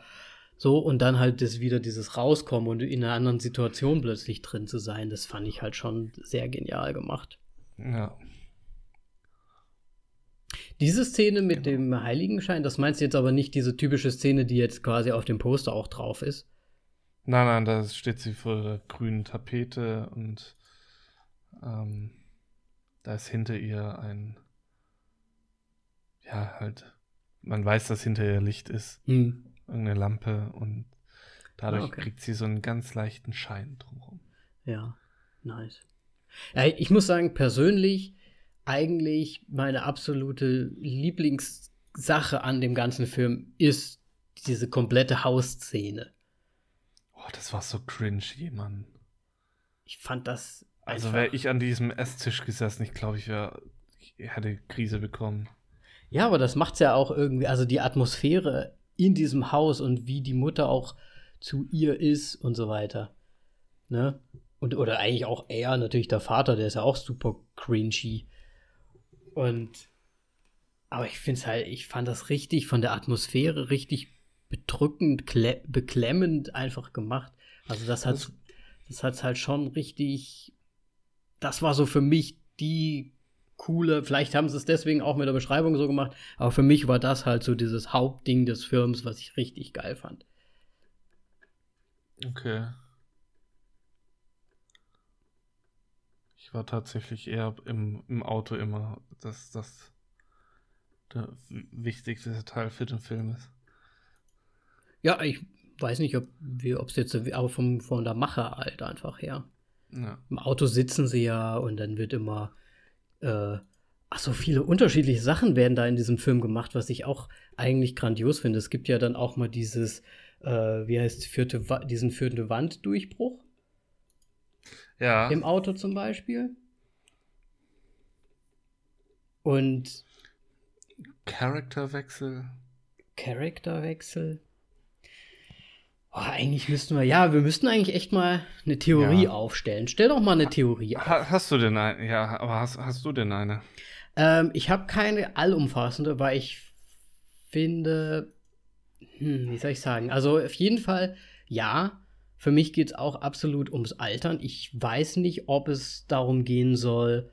so und dann halt das wieder dieses rauskommen und in einer anderen Situation plötzlich drin zu sein, das fand ich halt schon sehr genial gemacht. Ja. Diese Szene mit genau. dem Heiligenschein, das meinst du jetzt aber nicht diese typische Szene, die jetzt quasi auf dem Poster auch drauf ist? Nein, nein, da steht sie vor der grünen Tapete und ähm, da ist hinter ihr ein, ja, halt, man weiß, dass hinter ihr Licht ist, hm. Irgendeine Lampe und dadurch ah, okay. kriegt sie so einen ganz leichten Schein drumherum. Ja, nice. Ja, ich muss sagen, persönlich eigentlich meine absolute Lieblingssache an dem ganzen Film ist diese komplette Hausszene. Oh, das war so cringy, Mann. Ich fand das. Also wäre ich an diesem Esstisch gesessen, ich glaube, ich, wär, ich hätte Krise bekommen. Ja, aber das macht's ja auch irgendwie, also die Atmosphäre in diesem Haus und wie die Mutter auch zu ihr ist und so weiter. Ne? Und, oder eigentlich auch er, natürlich der Vater, der ist ja auch super cringy. Und aber ich finde es halt, ich fand das richtig von der Atmosphäre richtig bedrückend, beklemmend einfach gemacht. Also das hat das hat's halt schon richtig. Das war so für mich die coole. Vielleicht haben sie es deswegen auch mit der Beschreibung so gemacht, aber für mich war das halt so dieses Hauptding des Films, was ich richtig geil fand. Okay. Ich war tatsächlich eher im, im Auto immer, dass das der wichtigste Teil für den Film ist. Ja, ich weiß nicht, ob es jetzt, aber vom, von der Macher halt einfach her. Ja. Im Auto sitzen sie ja und dann wird immer, äh, ach so viele unterschiedliche Sachen werden da in diesem Film gemacht, was ich auch eigentlich grandios finde. Es gibt ja dann auch mal dieses, äh, wie heißt vierte, diesen vierten Wanddurchbruch. Ja. Im Auto zum Beispiel. Und Charakterwechsel. Charakterwechsel. Oh, eigentlich müssten wir, ja, wir müssten eigentlich echt mal eine Theorie ja. aufstellen. Stell doch mal eine Theorie auf. Hast du denn eine? Ja, aber hast, hast du denn eine? Ähm, ich habe keine allumfassende, weil ich finde, hm, wie soll ich sagen? Also auf jeden Fall, ja, für mich geht es auch absolut ums Altern. Ich weiß nicht, ob es darum gehen soll,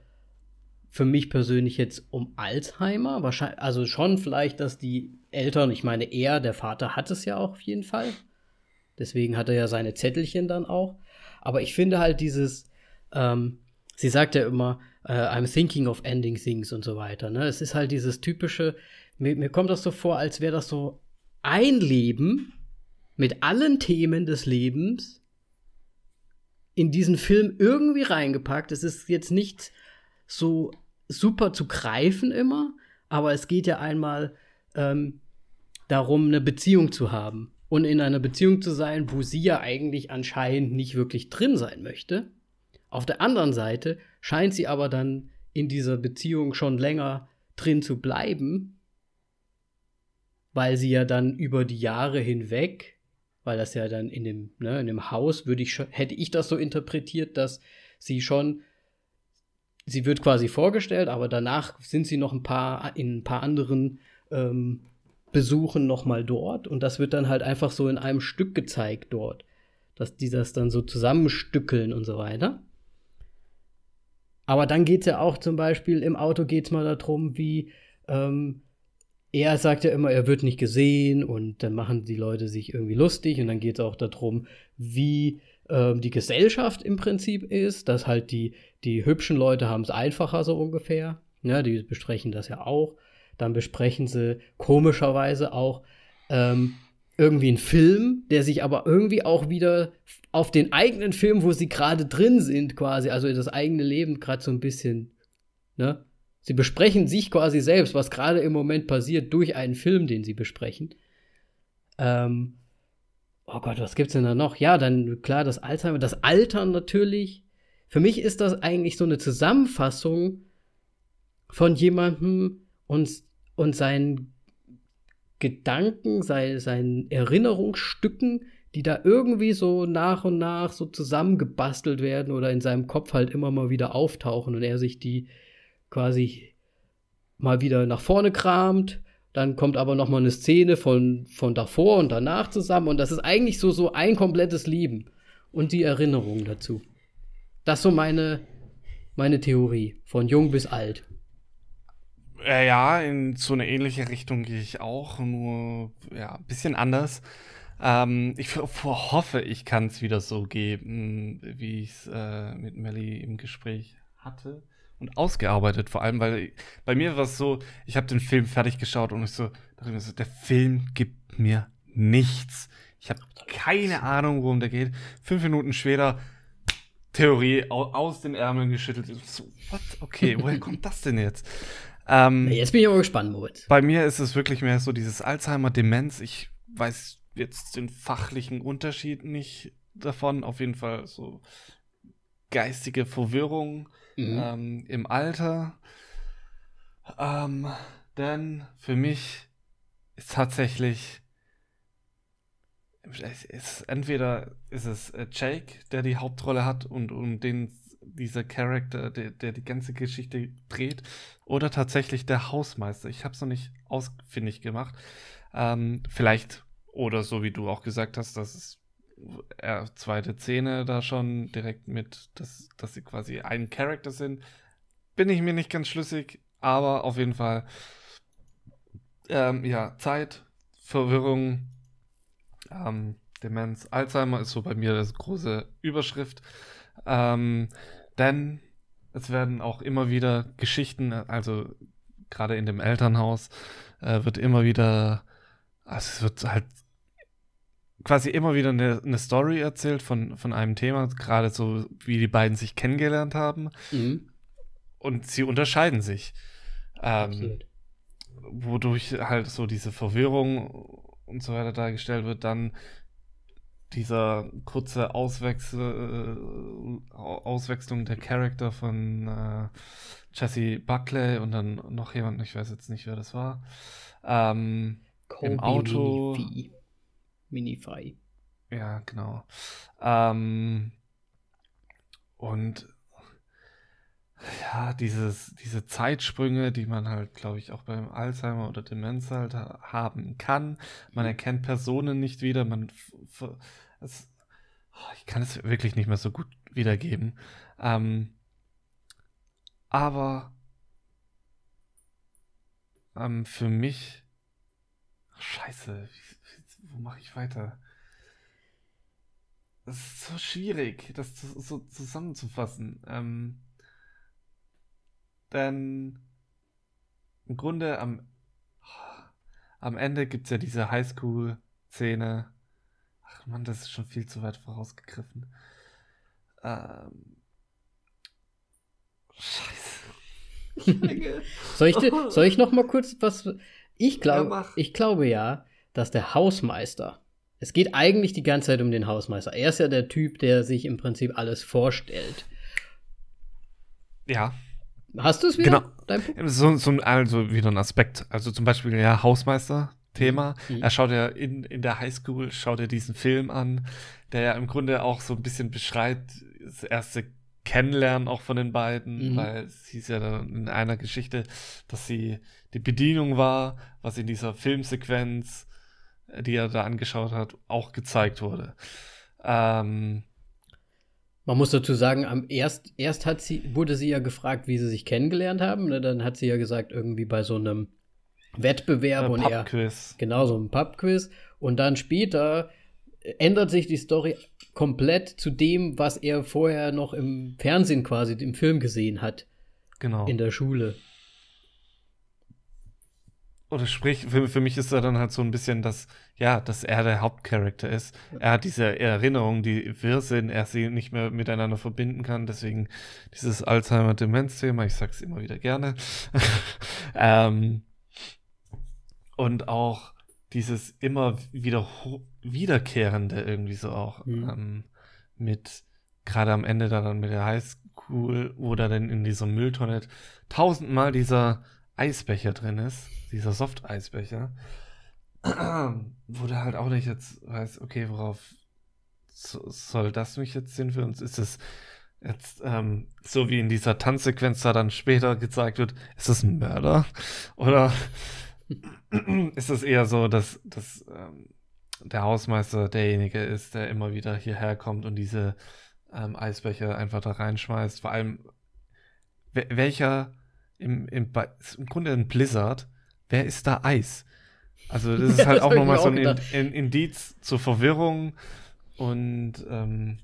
für mich persönlich jetzt um Alzheimer. Wahrscheinlich, also schon vielleicht, dass die Eltern, ich meine, er, der Vater hat es ja auch auf jeden Fall. Deswegen hat er ja seine Zettelchen dann auch. Aber ich finde halt dieses, ähm, sie sagt ja immer, äh, I'm thinking of ending things und so weiter. Ne? Es ist halt dieses typische, mir, mir kommt das so vor, als wäre das so ein Leben mit allen Themen des Lebens in diesen Film irgendwie reingepackt. Es ist jetzt nicht so super zu greifen immer, aber es geht ja einmal ähm, darum, eine Beziehung zu haben und in einer Beziehung zu sein, wo sie ja eigentlich anscheinend nicht wirklich drin sein möchte. Auf der anderen Seite scheint sie aber dann in dieser Beziehung schon länger drin zu bleiben, weil sie ja dann über die Jahre hinweg, weil das ja dann in dem, ne, in dem Haus würde ich hätte ich das so interpretiert, dass sie schon, sie wird quasi vorgestellt, aber danach sind sie noch ein paar in ein paar anderen ähm, Besuchen noch mal dort und das wird dann halt einfach so in einem Stück gezeigt dort, dass die das dann so zusammenstückeln und so weiter. Aber dann geht es ja auch zum Beispiel, im Auto geht es mal darum, wie ähm, er sagt ja immer, er wird nicht gesehen und dann machen die Leute sich irgendwie lustig und dann geht es auch darum, wie ähm, die Gesellschaft im Prinzip ist, dass halt die, die hübschen Leute haben es einfacher so ungefähr. Ja, die besprechen das ja auch. Dann besprechen sie komischerweise auch ähm, irgendwie einen Film, der sich aber irgendwie auch wieder auf den eigenen Film, wo sie gerade drin sind, quasi, also das eigene Leben gerade so ein bisschen, ne? Sie besprechen sich quasi selbst, was gerade im Moment passiert, durch einen Film, den sie besprechen. Ähm, oh Gott, was gibt's denn da noch? Ja, dann klar, das Alzheimer, das Altern natürlich. Für mich ist das eigentlich so eine Zusammenfassung von jemandem und, und seinen Gedanken, sei, seinen Erinnerungsstücken, die da irgendwie so nach und nach so zusammengebastelt werden oder in seinem Kopf halt immer mal wieder auftauchen und er sich die quasi mal wieder nach vorne kramt. Dann kommt aber noch mal eine Szene von, von davor und danach zusammen und das ist eigentlich so, so ein komplettes Leben und die Erinnerung dazu. Das ist so meine, meine Theorie, von jung bis alt. Äh, ja, in so eine ähnliche Richtung gehe ich auch, nur ja, ein bisschen anders. Ähm, ich hoffe, ich kann es wieder so geben, wie ich es äh, mit Melly im Gespräch hatte und ausgearbeitet, vor allem, weil bei mir war es so, ich habe den Film fertig geschaut und ich so, dachte mir so, der Film gibt mir nichts. Ich habe keine Ahnung, worum der geht. Fünf Minuten später Theorie aus den Ärmeln geschüttelt. So, what? Okay, woher kommt das denn jetzt? Ähm, jetzt bin ich aber gespannt, Moritz. Bei mir ist es wirklich mehr so dieses Alzheimer-Demenz. Ich weiß jetzt den fachlichen Unterschied nicht davon. Auf jeden Fall so geistige Verwirrung mhm. ähm, im Alter. Ähm, denn für mich ist tatsächlich es ist, entweder ist es äh, Jake, der die Hauptrolle hat und um den dieser Charakter, der, der die ganze Geschichte dreht, oder tatsächlich der Hausmeister. Ich habe es noch nicht ausfindig gemacht. Ähm, vielleicht, oder so wie du auch gesagt hast, dass es äh, zweite Szene da schon direkt mit, dass, dass sie quasi ein Charakter sind. Bin ich mir nicht ganz schlüssig, aber auf jeden Fall, ähm, ja, Zeit, Verwirrung, ähm, Demenz, Alzheimer ist so bei mir das große Überschrift. Ähm, denn es werden auch immer wieder Geschichten, also gerade in dem Elternhaus, äh, wird immer wieder, also es wird halt quasi immer wieder eine, eine Story erzählt von, von einem Thema, gerade so, wie die beiden sich kennengelernt haben. Mhm. Und sie unterscheiden sich. Ähm, wodurch halt so diese Verwirrung und so weiter dargestellt wird, dann dieser kurze Auswechsel, äh, Auswechslung der Charakter von äh, Jesse Buckley und dann noch jemand, ich weiß jetzt nicht, wer das war. Ähm, Im Auto. Minify. Ja, genau. Ähm, und ja, dieses, diese Zeitsprünge, die man halt, glaube ich, auch beim Alzheimer oder Demenz halt haben kann. Man mhm. erkennt Personen nicht wieder, man es, oh, ich kann es wirklich nicht mehr so gut wiedergeben. Ähm, aber ähm, für mich Scheiße, wie, wo mache ich weiter? Das ist so schwierig, das so zusammenzufassen. Ähm, denn im Grunde am, am Ende gibt es ja diese Highschool-Szene. Ach man, das ist schon viel zu weit vorausgegriffen. Ähm, Scheiße. soll, ich, soll ich noch mal kurz was? Ich glaube, ja, ich glaube ja, dass der Hausmeister. Es geht eigentlich die ganze Zeit um den Hausmeister. Er ist ja der Typ, der sich im Prinzip alles vorstellt. Ja. Hast du es wieder? Genau. So, so also wieder ein Aspekt. Also zum Beispiel, ja, Hausmeister-Thema. Mhm. Er schaut ja in, in der Highschool, schaut er diesen Film an, der ja im Grunde auch so ein bisschen beschreibt, das erste Kennenlernen auch von den beiden, mhm. weil es hieß ja dann in einer Geschichte, dass sie die Bedienung war, was in dieser Filmsequenz, die er da angeschaut hat, auch gezeigt wurde. Ähm, man muss dazu sagen, am erst, erst hat sie, wurde sie ja gefragt, wie sie sich kennengelernt haben. Ne? Dann hat sie ja gesagt, irgendwie bei so einem Wettbewerb ein und er. Genau, so ein Pubquiz. Und dann später ändert sich die Story komplett zu dem, was er vorher noch im Fernsehen quasi, im Film gesehen hat. Genau. In der Schule. Oder sprich, für, für mich ist er dann halt so ein bisschen das, ja, dass er der Hauptcharakter ist. Er hat diese Erinnerungen, die wirr sind, er sie nicht mehr miteinander verbinden kann. Deswegen dieses Alzheimer-Demenz-Thema, ich sag's immer wieder gerne. ähm, und auch dieses immer wieder wiederkehrende irgendwie so auch mhm. ähm, mit gerade am Ende da dann mit der Highschool oder dann in dieser Mülltonne tausendmal dieser Eisbecher drin ist, dieser Soft-Eisbecher, wo du halt auch nicht jetzt weißt, okay, worauf so, soll das mich jetzt uns? Ist es jetzt ähm, so wie in dieser Tanzsequenz da dann später gezeigt wird, ist es ein Mörder? Oder ist es eher so, dass, dass ähm, der Hausmeister derjenige ist, der immer wieder hierher kommt und diese ähm, Eisbecher einfach da reinschmeißt? Vor allem, welcher im, im, im Grunde ein Blizzard, wer ist da Eis? Also das ist halt das auch nochmal so ein in, Indiz zur Verwirrung und ähm,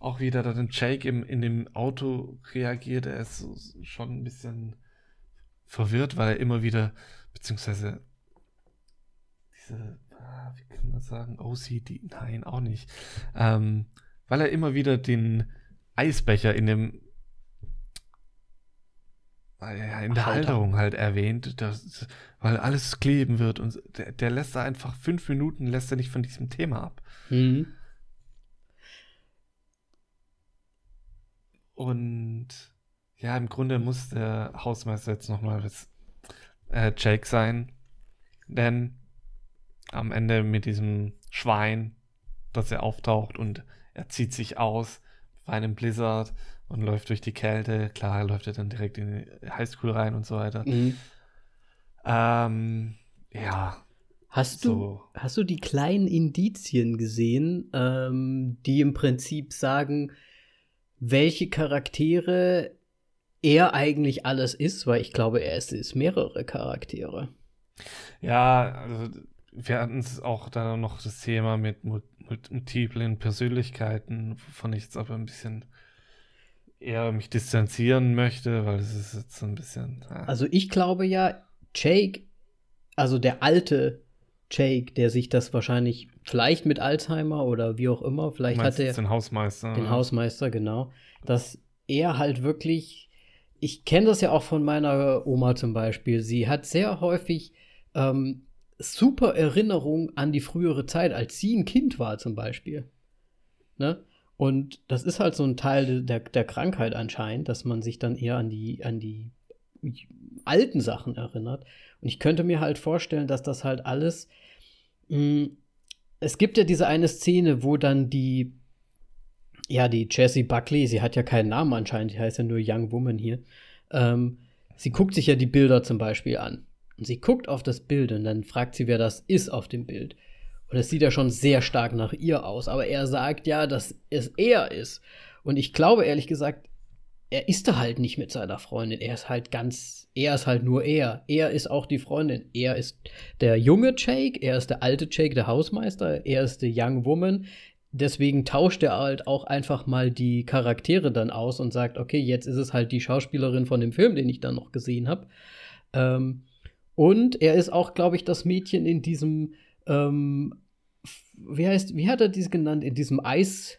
auch wieder dann Jake im, in dem Auto reagiert, er ist so, schon ein bisschen verwirrt, weil er immer wieder, beziehungsweise diese, ah, wie kann man sagen, OCD, nein, auch nicht, ähm, weil er immer wieder den Eisbecher in dem in der Halter. Halterung halt erwähnt, dass, weil alles kleben wird und der, der, lässt da einfach fünf Minuten, lässt er nicht von diesem Thema ab. Mhm. Und ja, im Grunde muss der Hausmeister jetzt nochmal äh, Jake sein, denn am Ende mit diesem Schwein, dass er auftaucht und er zieht sich aus bei einem Blizzard und läuft durch die Kälte. Klar, läuft er dann direkt in die Highschool rein und so weiter. Mhm. Ähm, ja. Hast so. du, hast du die kleinen Indizien gesehen, ähm, die im Prinzip sagen, welche Charaktere er eigentlich alles ist? Weil ich glaube, er ist, ist mehrere Charaktere. Ja, also wir hatten es auch da noch das Thema mit multiplen Persönlichkeiten, wovon ich jetzt aber ein bisschen eher mich distanzieren möchte, weil es ist jetzt so ein bisschen. Ah. Also ich glaube ja, Jake, also der alte Jake, der sich das wahrscheinlich vielleicht mit Alzheimer oder wie auch immer, vielleicht hat er den Hausmeister. Den ja. Hausmeister, genau. Dass er halt wirklich, ich kenne das ja auch von meiner Oma zum Beispiel. Sie hat sehr häufig ähm, super Erinnerungen an die frühere Zeit, als sie ein Kind war zum Beispiel. Ne? Und das ist halt so ein Teil der, der Krankheit anscheinend, dass man sich dann eher an die, an die alten Sachen erinnert. Und ich könnte mir halt vorstellen, dass das halt alles. Mh, hm, es gibt ja diese eine Szene, wo dann die, ja, die Jessie Buckley, sie hat ja keinen Namen anscheinend, die heißt ja nur Young Woman hier. Ähm, sie guckt sich ja die Bilder zum Beispiel an. Und sie guckt auf das Bild und dann fragt sie, wer das ist auf dem Bild. Und es sieht ja schon sehr stark nach ihr aus. Aber er sagt ja, dass es er ist. Und ich glaube ehrlich gesagt, er ist da halt nicht mit seiner Freundin. Er ist halt ganz, er ist halt nur er. Er ist auch die Freundin. Er ist der junge Jake, er ist der alte Jake, der Hausmeister, er ist die Young Woman. deswegen tauscht er halt auch einfach mal die Charaktere dann aus und sagt, okay, jetzt ist es halt die Schauspielerin von dem Film, den ich dann noch gesehen habe. Ähm, und er ist auch, glaube ich, das Mädchen in diesem, ähm, wie heißt, wie hat er dies genannt, in diesem Eis,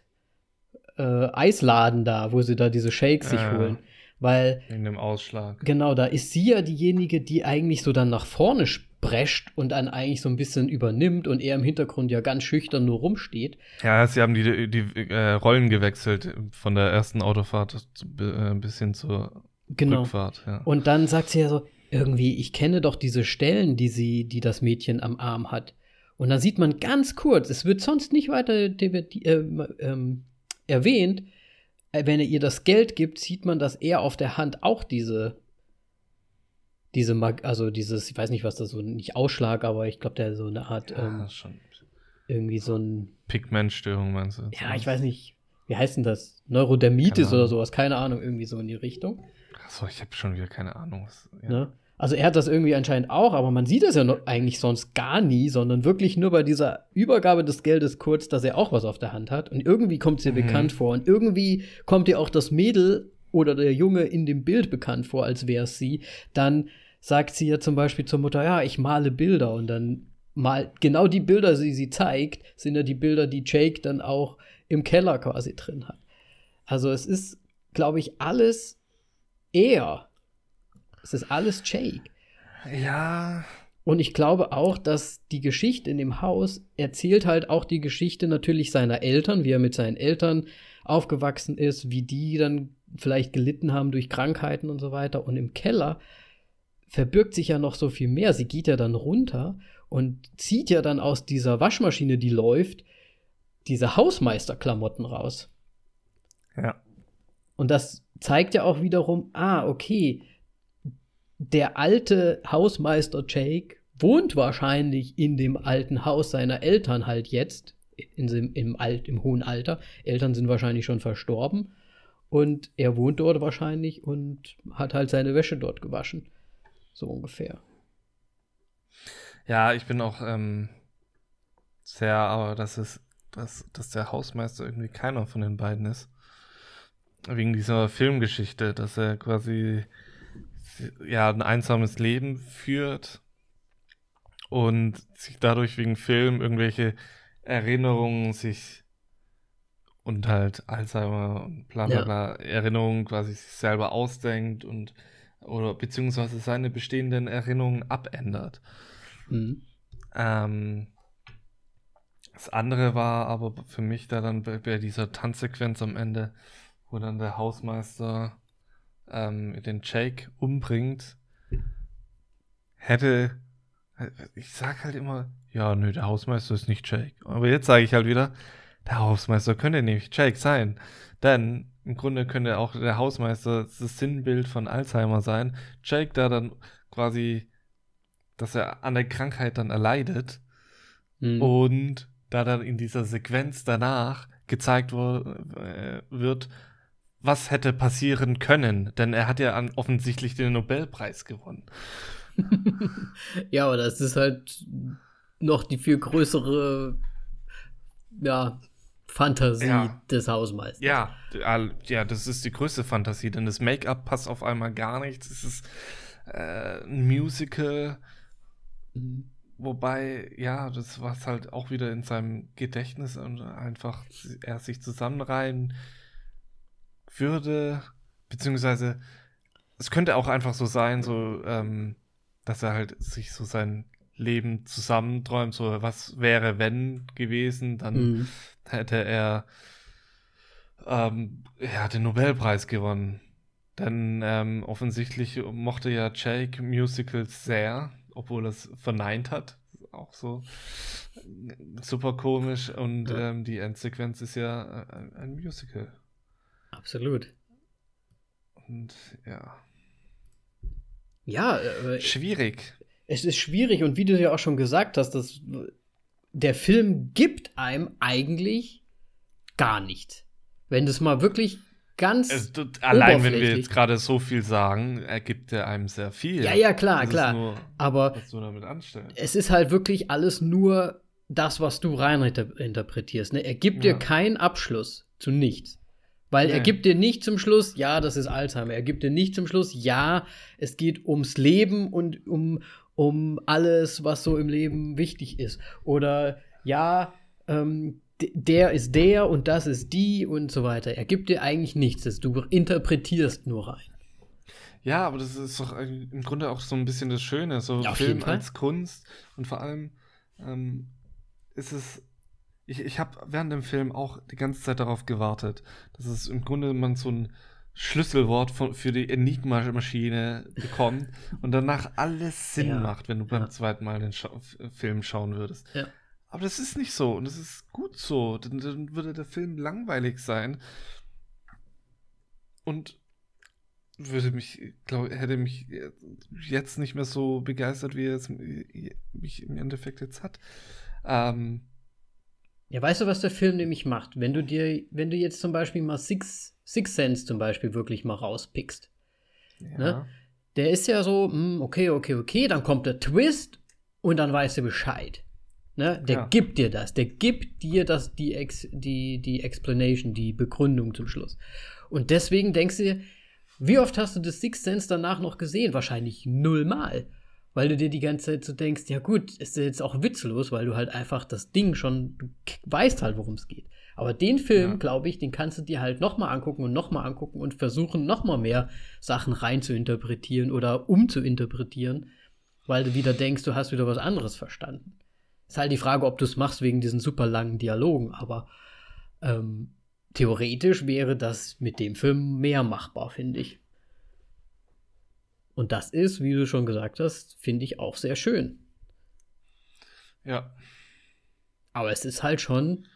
äh, Eisladen da, wo sie da diese Shakes sich Ah. holen. Weil In dem Ausschlag. Genau, da ist sie ja diejenige, die eigentlich so dann nach vorne prescht und dann eigentlich so ein bisschen übernimmt und er im Hintergrund ja ganz schüchtern nur rumsteht. Ja, sie haben die, die äh, Rollen gewechselt von der ersten Autofahrt äh, bis hin zur Genau. Rückfahrt. Ja. Und dann sagt sie ja so, irgendwie, ich kenne doch diese Stellen, die sie, die das Mädchen am Arm hat. Und dann sieht man ganz kurz, es wird sonst nicht weiter divi- ähm, erwähnt, äh, wenn er ihr das Geld gibt, sieht man, dass er auf der Hand auch diese, diese, Mag also dieses, ich weiß nicht, was das so, nicht Ausschlag, aber ich glaube, der so eine Art, ja, ähm, schon. irgendwie so ein, Pigmentstörung meinst du? ja, ich weiß nicht, wie heißt denn das? Neurodermitis oder sowas, keine Ahnung, irgendwie so in die Richtung. Achso, ich habe schon wieder keine Ahnung. Was, ja. Ne? Also er hat das irgendwie anscheinend auch, aber man sieht es ja noch eigentlich sonst gar nie, sondern wirklich nur bei dieser Übergabe des Geldes kurz, dass er auch was auf der Hand hat. Und irgendwie kommt es ihr Mhm. bekannt vor. Und irgendwie kommt ihr auch das Mädel oder der Junge in dem Bild bekannt vor, als wäre es sie. Dann sagt sie ja zum Beispiel zur Mutter, ja, ich male Bilder. Und dann mal genau die Bilder, die sie zeigt, sind ja die Bilder, die Jake dann auch im Keller quasi drin hat. Also es ist, glaube ich, alles er. Es ist alles Jake. ja, Und ich glaube auch, dass die Geschichte in dem Haus erzählt halt auch die Geschichte natürlich seiner Eltern, wie er mit seinen Eltern aufgewachsen ist, wie die dann vielleicht gelitten haben durch Krankheiten und so weiter. Und im Keller verbirgt sich ja noch so viel mehr. Sie geht ja dann runter und zieht ja dann aus dieser Waschmaschine, die läuft, diese Hausmeisterklamotten raus. ja. Und das zeigt ja auch wiederum, ah, okay, der alte Hausmeister Jake wohnt wahrscheinlich in dem alten Haus seiner Eltern halt jetzt, in dem, im, Alt, im hohen Alter. Eltern sind wahrscheinlich schon verstorben und er wohnt dort wahrscheinlich und hat halt seine Wäsche dort gewaschen. So ungefähr. Ja, ich bin auch ähm, sehr, aber dass es, dass, dass der Hausmeister irgendwie keiner von den beiden ist. Wegen dieser Filmgeschichte, dass er quasi ja ein einsames Leben führt und sich dadurch wegen Film irgendwelche Erinnerungen sich und halt Alzheimer und bla bla Ja. bla Erinnerungen quasi sich selber ausdenkt und oder beziehungsweise seine bestehenden Erinnerungen abändert. Mhm. Ähm, das andere war aber für mich da dann bei, bei dieser Tanzsequenz am Ende, wo dann der Hausmeister ähm, den Jake umbringt, hätte, ich sag halt immer, ja, nö, der Hausmeister ist nicht Jake. Aber jetzt sage ich halt wieder, der Hausmeister könnte nämlich Jake sein. Denn im Grunde könnte auch der Hausmeister das Sinnbild von Alzheimer sein. Jake da dann quasi, dass er an der Krankheit dann erleidet Mhm. und da dann in dieser Sequenz danach gezeigt äh, wird, was hätte passieren können. Denn er hat ja an, offensichtlich den Nobelpreis gewonnen. ja, aber das ist halt noch die viel größere ja, Fantasie Ja. des Hausmeisters. Ja, ja, das ist die größte Fantasie, denn das Make-up passt auf einmal gar nicht. Es ist äh, ein Musical, Mhm. wobei, ja, das was halt auch wieder in seinem Gedächtnis und einfach er sich zusammenreihen würde, beziehungsweise es könnte auch einfach so sein, so, ähm, dass er halt sich so sein Leben zusammenträumt, so was wäre, wenn gewesen, dann Mhm. hätte er ähm, ja, den Nobelpreis gewonnen. Denn ähm, offensichtlich mochte ja Jake Musicals sehr, obwohl er es verneint hat. Auch so äh, super komisch. Und Ja. ähm, die Endsequenz ist ja äh, ein, ein Musical. Absolut. Und ja, Ja, äh, schwierig. es ist schwierig und wie du ja auch schon gesagt hast, dass der Film gibt einem eigentlich gar nichts. Wenn das mal wirklich ganz. Es, allein wenn wir jetzt gerade so viel sagen, ergibt er einem sehr viel. ja, ja, klar, Das klar. Nur, Aber es ist halt wirklich alles nur das, was du rein interpretierst. Ne? Er gibt ja. dir keinen Abschluss zu nichts. Weil nee. er gibt dir nicht zum Schluss, ja, das ist Alzheimer. Er gibt dir nicht zum Schluss, ja, es geht ums Leben und um, um alles, was so im Leben wichtig ist. Oder ja, ähm, der ist der und das ist die und so weiter. Er gibt dir eigentlich nichts. Du interpretierst nur rein. Ja, aber das ist doch im Grunde auch so ein bisschen das Schöne, so ja, Film als Kunst und vor allem ähm, ist es ich, ich habe während dem Film auch die ganze Zeit darauf gewartet, dass es im Grunde man so ein Schlüsselwort von, für die Enigma-Maschine bekommt und danach alles Sinn ja. macht, wenn du beim ja. zweiten Mal den Scha Film schauen würdest. Ja. Aber das ist nicht so und das ist gut so. Dann, dann würde der Film langweilig sein. Und würde mich, glaube hätte mich jetzt nicht mehr so begeistert, wie er es mich im Endeffekt jetzt hat. Ähm, ja, weißt du, was der Film nämlich macht? Wenn du dir, wenn du jetzt zum Beispiel mal Six, Six Sense zum Beispiel wirklich mal rauspickst. Ja. Ne? Der ist ja so, hm, okay, okay, okay, dann kommt der Twist und dann weißt du Bescheid. Ne? Der ja. gibt dir das, der gibt dir das, die, Ex, die, die Explanation, die Begründung zum Schluss. Und deswegen denkst du dir, wie oft hast du das Six Sense danach noch gesehen? Wahrscheinlich nullmal weil du dir die ganze Zeit so denkst, ja gut, ist jetzt auch witzlos, weil du halt einfach das Ding schon, du weißt halt, worum es geht. Aber den Film, ja. glaube ich, den kannst du dir halt nochmal angucken und nochmal angucken und versuchen, nochmal mehr Sachen rein zu interpretieren oder umzuinterpretieren, weil du wieder denkst, du hast wieder was anderes verstanden. Ist halt die Frage, ob du es machst wegen diesen super langen Dialogen, aber ähm, theoretisch wäre das mit dem Film mehr machbar, finde ich. Und das ist, wie du schon gesagt hast, finde ich auch sehr schön. Ja. Aber es ist halt schon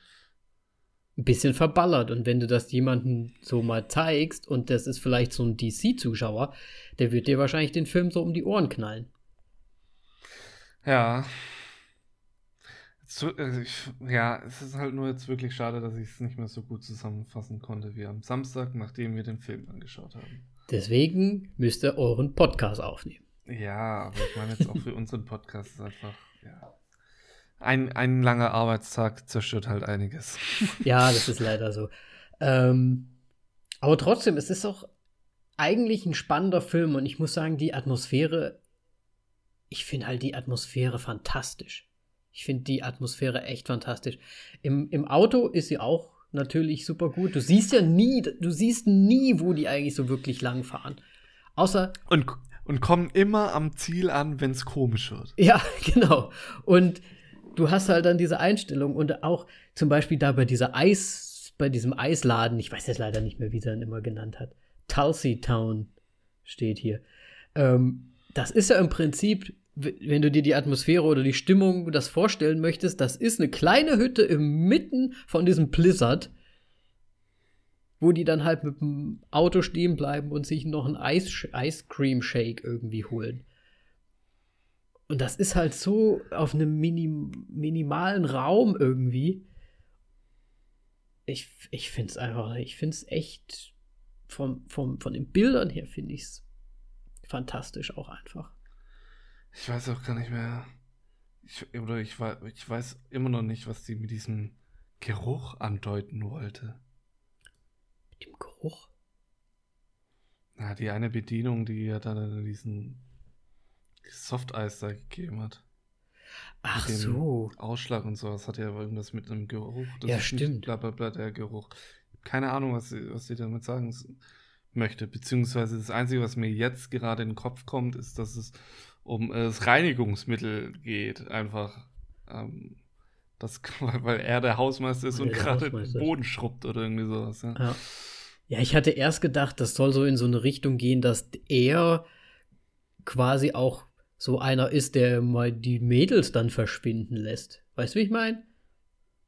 ein bisschen verballert. Und wenn du das jemandem so mal zeigst und das ist vielleicht so ein DC-Zuschauer, der wird dir wahrscheinlich den Film so um die Ohren knallen. Ja. Also ich, ja, es ist halt nur jetzt wirklich schade, dass ich es nicht mehr so gut zusammenfassen konnte wie am Samstag, nachdem wir den Film angeschaut haben. Deswegen müsst ihr euren Podcast aufnehmen. Ja, aber ich meine jetzt auch für unseren Podcast ist einfach, ja. Ein, ein langer Arbeitstag zerstört halt einiges. Ja, das ist leider so. Ähm, aber trotzdem, es ist auch eigentlich ein spannender Film und ich muss sagen, die Atmosphäre, ich finde halt die Atmosphäre fantastisch. Ich finde die Atmosphäre echt fantastisch. Im, Im Auto ist sie auch natürlich super gut. Du siehst ja nie, du siehst nie, wo die eigentlich so wirklich lang fahren. Außer. Und, und kommen immer am Ziel an, wenn es komisch wird. Ja, genau. Und du hast halt dann diese Einstellung und auch zum Beispiel da bei dieser Eis, bei diesem Eisladen, ich weiß jetzt leider nicht mehr, wie sie ihn immer genannt hat. Tulsi Town steht hier. Ähm, das ist ja im Prinzip wenn du dir die Atmosphäre oder die Stimmung das vorstellen möchtest, das ist eine kleine Hütte inmitten von diesem Blizzard, wo die dann halt mit dem Auto stehen bleiben und sich noch einen Eis Ice Cream Shake irgendwie holen. Und das ist halt so auf einem minim minimalen Raum irgendwie. Ich, ich finde es einfach, ich finde es echt vom, vom, von den Bildern her finde ich es fantastisch auch einfach. Ich weiß auch gar nicht mehr. Ich, oder ich, ich weiß immer noch nicht, was die mit diesem Geruch andeuten wollte. Mit dem Geruch? Na, die eine Bedienung, die ja dann diesen Softeis da gegeben hat. Ach so. Ausschlag und sowas hat ja irgendwas mit einem Geruch. Das ja, stimmt. Bla, bla, bla, der Geruch. Keine Ahnung, was sie, was sie damit sagen möchte. Beziehungsweise das Einzige, was mir jetzt gerade in den Kopf kommt, ist, dass es um äh, das Reinigungsmittel geht. Einfach. Ähm, das, weil er der Hausmeister ist weil und gerade den Boden schrubbt oder irgendwie sowas. Ja. ja. ja, ich hatte erst gedacht, das soll so in so eine Richtung gehen, dass er quasi auch so einer ist, der mal die Mädels dann verschwinden lässt. Weißt du, wie ich meine?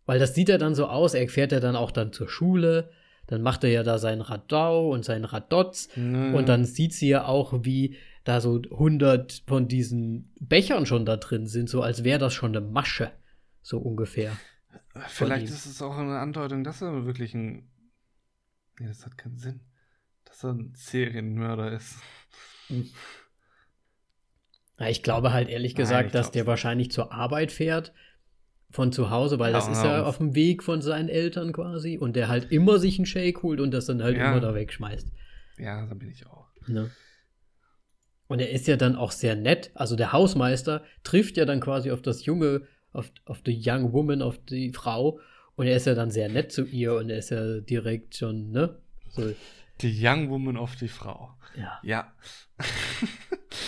Weil das sieht ja dann so aus, er fährt ja dann auch dann zur Schule, dann macht er ja da seinen Radau und seinen Radotz naja. und dann sieht sie ja auch, wie da so 100 von diesen Bechern schon da drin sind, so als wäre das schon eine Masche, so ungefähr. Vielleicht ist es auch eine Andeutung, dass er wirklich ein. Nee, das hat keinen Sinn. Dass er ein Serienmörder ist. Hm. Ja, ich glaube halt ehrlich gesagt, Nein, dass der wahrscheinlich zur Arbeit fährt, von zu Hause, weil das Ja, ist ja auf dem Weg von seinen Eltern quasi und der halt immer sich einen Shake holt und das dann halt Ja. immer da wegschmeißt. Ja, da bin ich auch. Ne? Und er ist ja dann auch sehr nett. Also der Hausmeister trifft ja dann quasi auf das junge, auf, auf die young woman, auf die Frau. Und er ist ja dann sehr nett zu ihr und er ist ja direkt schon, ne? So, Die Young Woman auf die Frau. ja, Ja.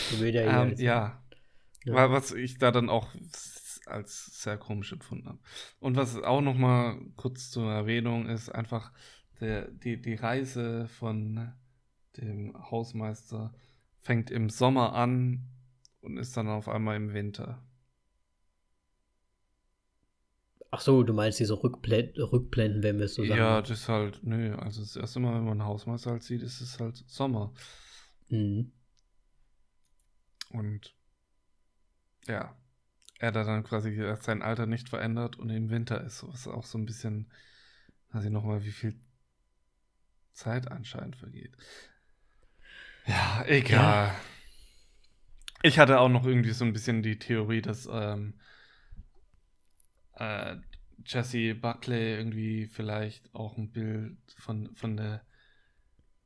so will der ähm, ja. Ja. Wa- Was ich da dann auch als sehr komisch empfunden habe. Und was auch noch mal kurz zur Erwähnung ist, einfach der, die, die Reise von dem Hausmeister fängt im Sommer an und ist dann auf einmal im Winter. Ach so, du meinst diese Rückblenden, Rückblenden wenn wir es so sagen. Ja, das ist halt, nö, also das erste Mal, wenn man einen Hausmeister halt sieht, ist es halt Sommer. Mhm. Und ja, er da dann quasi sein Alter nicht verändert und im Winter ist. Ist auch so ein bisschen, weiß ich nochmal, wie viel Zeit anscheinend vergeht. Ja, egal. Ich hatte auch noch irgendwie so ein bisschen die Theorie, dass ähm, äh, Jesse Buckley irgendwie vielleicht auch ein Bild von, von der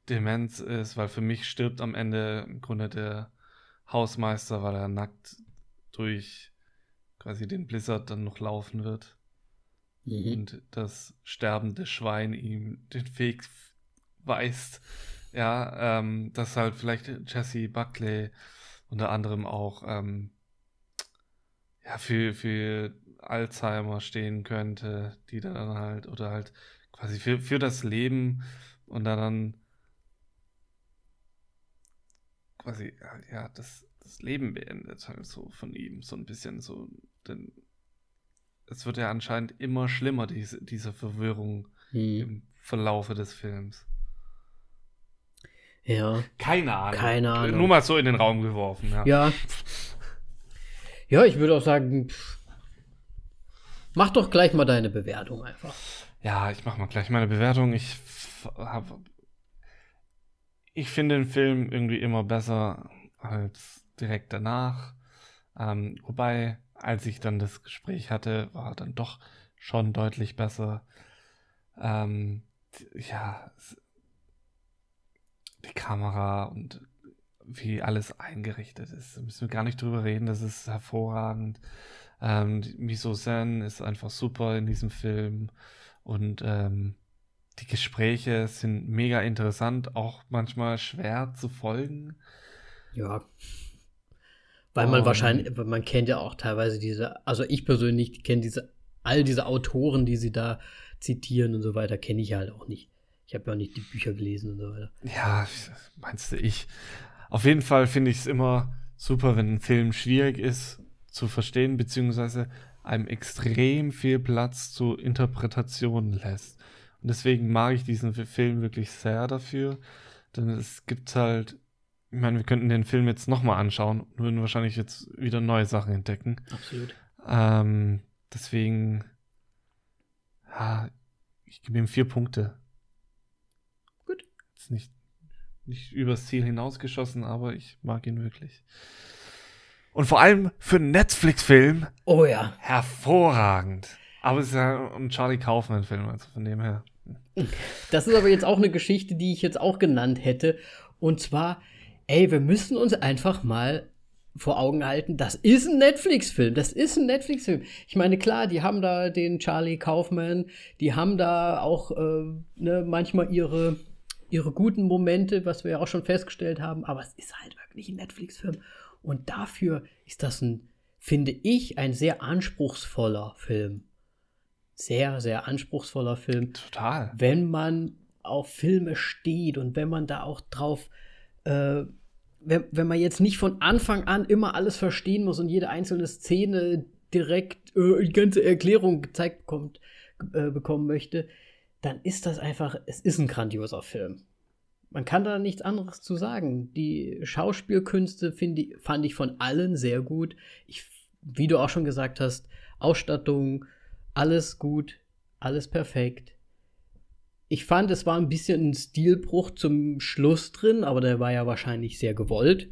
Demenz ist, weil für mich stirbt am Ende im Grunde der Hausmeister, weil er nackt durch quasi den Blizzard dann noch laufen wird Mhm. und das sterbende Schwein ihm den Weg weist. Ja, ähm, dass halt vielleicht Jesse Buckley unter anderem auch ähm, ja, für, für Alzheimer stehen könnte, die da dann halt, oder halt quasi für, für das Leben und da dann quasi, ja, das, das Leben beendet halt so von ihm, so ein bisschen so, denn es wird ja anscheinend immer schlimmer, diese, diese Verwirrung Mhm. im Verlaufe des Films. Ja. Keine Ahnung. Keine Ahnung. Nur mal so in den Raum geworfen, ja. Ja. Ja, ich würde auch sagen, pff, mach doch gleich mal deine Bewertung einfach. Ja, ich mach mal gleich meine Bewertung. Ich habe ich finde den Film irgendwie immer besser als direkt danach. Ähm, wobei, als ich dann das Gespräch hatte, war er dann doch schon deutlich besser. Ähm, ja, es- die Kamera und wie alles eingerichtet ist, da müssen wir gar nicht drüber reden. Das ist hervorragend. Ähm, Miso Sen ist einfach super in diesem Film. Und ähm, die Gespräche sind mega interessant, auch manchmal schwer zu folgen. Ja. Weil man Und- wahrscheinlich, man kennt ja auch teilweise diese, also ich persönlich kenne diese, all diese Autoren, die sie da zitieren und so weiter, kenne ich halt auch nicht. Ich habe ja auch nicht die Bücher gelesen und so weiter. Ja, meinst du ich? Auf jeden Fall finde ich es immer super, wenn ein Film schwierig ist zu verstehen, beziehungsweise einem extrem viel Platz zu Interpretationen lässt. Und deswegen mag ich diesen Film wirklich sehr dafür, denn es gibt halt, ich meine, wir könnten den Film jetzt nochmal anschauen und würden wahrscheinlich jetzt wieder neue Sachen entdecken. Absolut. Ähm, deswegen, ja, ich gebe ihm vier Punkte. Ist nicht, nicht übers Ziel hinausgeschossen, aber ich mag ihn wirklich. Und vor allem für einen Netflix-Film Oh ja. hervorragend. Aber es ist ja ein Charlie Kaufman-Film, also von dem her. Das ist aber jetzt auch eine Geschichte, die ich jetzt auch genannt hätte. Und zwar, ey, wir müssen uns einfach mal vor Augen halten, das ist ein Netflix-Film. Das ist ein Netflix-Film. Ich meine, klar, die haben da den Charlie Kaufman, die haben da auch äh, ne, manchmal ihre, ihre guten Momente, was wir ja auch schon festgestellt haben, aber es ist halt wirklich ein Netflix-Film. Und dafür ist das ein, finde ich, ein sehr anspruchsvoller Film. Sehr, sehr anspruchsvoller Film Total. wenn man auf Filme steht und wenn man da auch drauf, äh, wenn, wenn man jetzt nicht von Anfang an immer alles verstehen muss und jede einzelne Szene direkt äh, die ganze Erklärung gezeigt kommt, äh, bekommen möchte, dann ist das einfach, es ist ein grandioser Film. Man kann da nichts anderes zu sagen. Die Schauspielkünste ich, fand ich von allen sehr gut. Ich, wie du auch schon gesagt hast, Ausstattung, alles gut, alles perfekt. Ich fand, es war ein bisschen ein Stilbruch zum Schluss drin, aber der war ja wahrscheinlich sehr gewollt.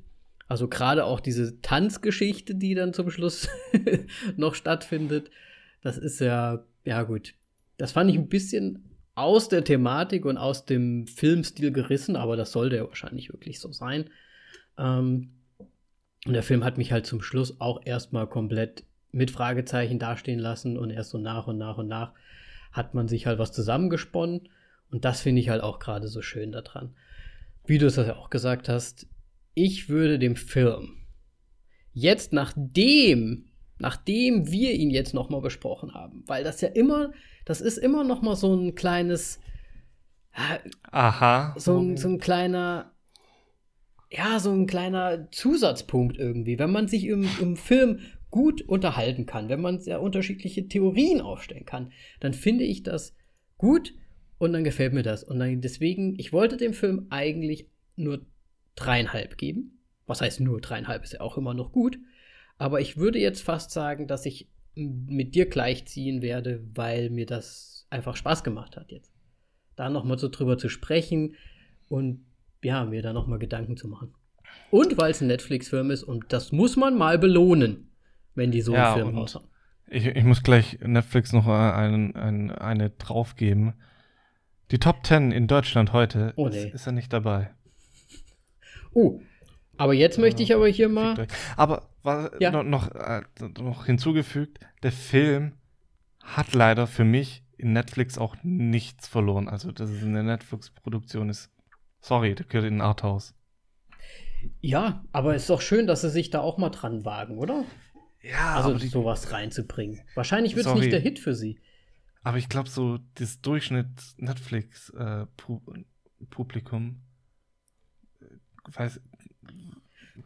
Also gerade auch diese Tanzgeschichte, die dann zum Schluss noch stattfindet, Das ist ja, ja gut. Das fand ich ein bisschen aus der Thematik und aus dem Filmstil gerissen, aber das sollte ja wahrscheinlich wirklich so sein. Ähm, und der Film hat mich halt zum Schluss auch erstmal komplett mit Fragezeichen dastehen lassen und erst so nach und nach und nach hat man sich halt was zusammengesponnen und das finde ich halt auch gerade so schön daran. Wie du es ja auch gesagt hast, ich würde dem Film jetzt nachdem nachdem wir ihn jetzt noch mal besprochen haben, weil das ja immer, das ist immer noch mal so ein kleines Aha. So ein, so ein kleiner ja, so ein kleiner Zusatzpunkt irgendwie, wenn man sich im, im Film gut unterhalten kann, wenn man sehr unterschiedliche Theorien aufstellen kann, dann finde ich das gut und dann gefällt mir das. Und dann deswegen, ich wollte dem Film eigentlich nur dreieinhalb geben. Was heißt nur dreieinhalb, ist ja auch immer noch gut. Aber ich würde jetzt fast sagen, dass ich mit dir gleichziehen werde, weil mir das einfach Spaß gemacht hat jetzt. Da nochmal so drüber zu sprechen und ja, mir da nochmal Gedanken zu machen. Und weil es ein Netflix-Film ist und das muss man mal belohnen, wenn die so Ja, einen Film und- raushauen. Ich, ich muss gleich Netflix noch einen, einen, eine draufgeben. Die Top 10 in Deutschland heute Oh, ist, nee. ist er nicht dabei. Oh, aber jetzt möchte ich aber hier mal. Aber was, Ja. noch, noch, äh, noch hinzugefügt, der Film hat leider für mich in Netflix auch nichts verloren. Also, dass es eine Netflix-Produktion ist. Sorry, der gehört in ein Arthouse. Ja, aber ist doch schön, dass sie sich da auch mal dran wagen, oder? Ja, Also aber, die, sowas reinzubringen. Wahrscheinlich wird es nicht der Hit für sie. aber ich glaube, so das Durchschnitt Netflix-Publikum weiß,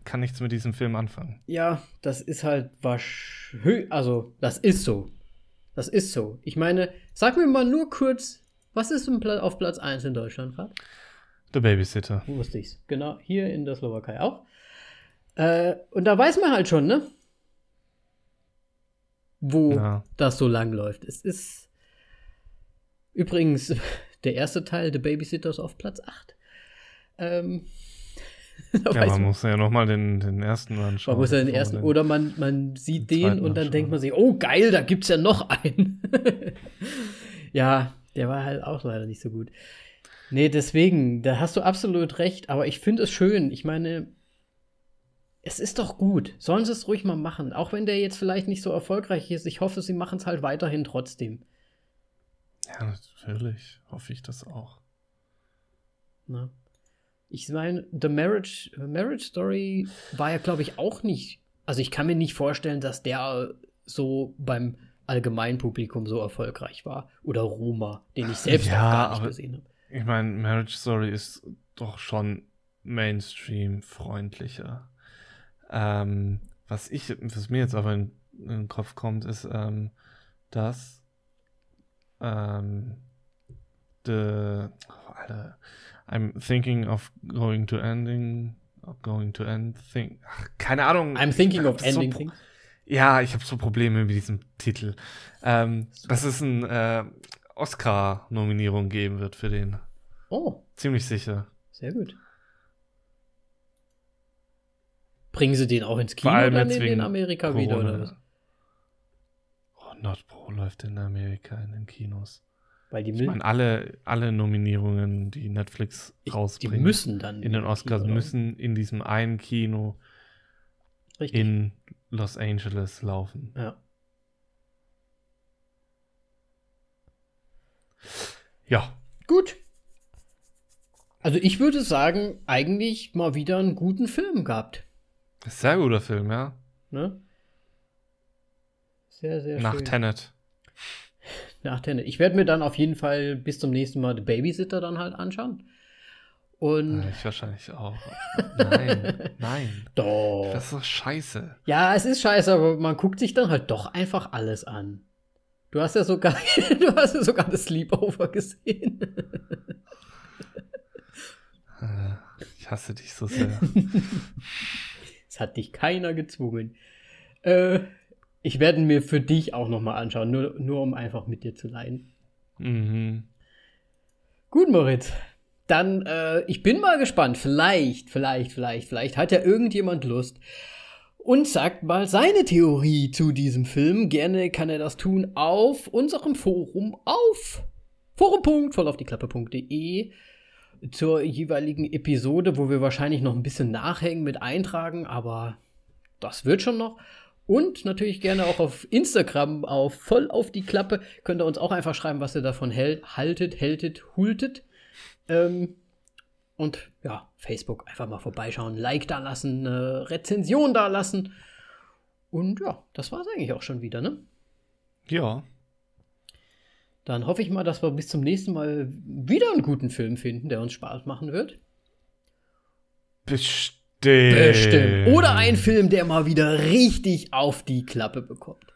kann nichts mit diesem Film anfangen. Ja, das ist halt wasch. Also, das ist so. Das ist so. Ich meine, sag mir mal nur kurz, was ist auf Platz 1 in Deutschland gerade? Der Babysitter. Wo wusste ich's? Genau, hier in der Slowakei auch. Äh, und da weiß man halt schon, ne? Wo Ja. das so lang läuft. Es ist übrigens der erste Teil, The Babysitters, auf Platz 8. Ähm, Ja, man man, muss ja nochmal den, den ersten anschauen. man muss ja den ersten, man oder man, man sieht den den und dann anschauen. denkt man sich, oh geil, da gibt's ja noch einen. ja, der war halt auch leider nicht so gut. Nee, deswegen, da hast du absolut recht, aber ich finde es schön. Ich meine, es ist doch gut. Sollen sie es ruhig mal machen. Auch wenn der jetzt vielleicht nicht so erfolgreich ist. Ich hoffe, sie machen es halt weiterhin trotzdem. Ja, natürlich. Hoffe ich das auch. Ne? Ich meine, The Marriage, Marriage Story war ja, glaube ich, auch nicht. Also ich kann mir nicht vorstellen, dass der so beim Allgemeinpublikum so erfolgreich war. Oder Roma, den ich selbst Ja, auch gar nicht aber- gesehen habe. Ich meine, Marriage Story ist doch schon Mainstream-freundlicher. Ähm, was ich, was mir jetzt aber in, in den Kopf kommt, ist, ähm, dass ähm, the, oh, Alter, I'm thinking of going to ending, of going to end thing. Ach, keine Ahnung. I'm thinking of so ending Pro- things. Ja, ich habe so Probleme mit diesem Titel. Ähm, dass es eine äh, Oscar-Nominierung geben wird für den. Oh, Ziemlich sicher. sehr gut. Bringen sie den auch ins Kino allem dann jetzt in, Amerika wieder Corona. oder was? Oh, Nordpro läuft in Amerika in den Kinos. Weil die, Ich meine, alle, alle Nominierungen, die Netflix die rausbringen müssen dann in den Oscars, Kino, müssen in diesem einen Kino Richtig. in Los Angeles laufen. ja. Ja. Gut. Also ich würde sagen, eigentlich mal wieder einen guten Film gehabt. Sehr guter Film, ja. Ne? Sehr, sehr Nach schön. Tenet. Nach Tenet. Ich werde mir dann auf jeden Fall bis zum nächsten Mal The Babysitter dann halt anschauen. Und Äh, Ich wahrscheinlich auch. Nein, nein. doch. Das ist doch scheiße. Ja, es ist scheiße, aber man guckt sich dann halt doch einfach alles an. Du hast ja sogar, du hast ja sogar das Sleepover gesehen. Äh, Ich hasse dich so sehr. Es hat dich keiner gezwungen. Äh, ich werde mir für dich auch nochmal anschauen, nur, nur um einfach mit dir zu leiden. mhm. Gut, Moritz. Dann, äh, ich bin mal gespannt. Vielleicht, vielleicht, vielleicht, vielleicht hat ja irgendjemand Lust. und sagt mal seine Theorie zu diesem Film. Gerne kann er das tun auf unserem Forum auf forum.vollaufdieklappe.de zur jeweiligen Episode, wo wir wahrscheinlich noch ein bisschen nachhängen mit eintragen, aber das wird schon noch. Und natürlich gerne auch auf Instagram auf voll auf die Klappe. Könnt ihr uns auch einfach schreiben, was ihr davon hält, haltet, hältet, hultet. Ähm, und ja, Facebook einfach mal vorbeischauen, Like da lassen, eine Rezension da lassen. Und ja, das war es eigentlich auch schon wieder, ne? Ja. Dann hoffe ich mal, dass wir bis zum nächsten Mal wieder einen guten Film finden, der uns Spaß machen wird. Bestimmt. Bestimmt. Oder ein Film, der mal wieder richtig auf die Klappe bekommt.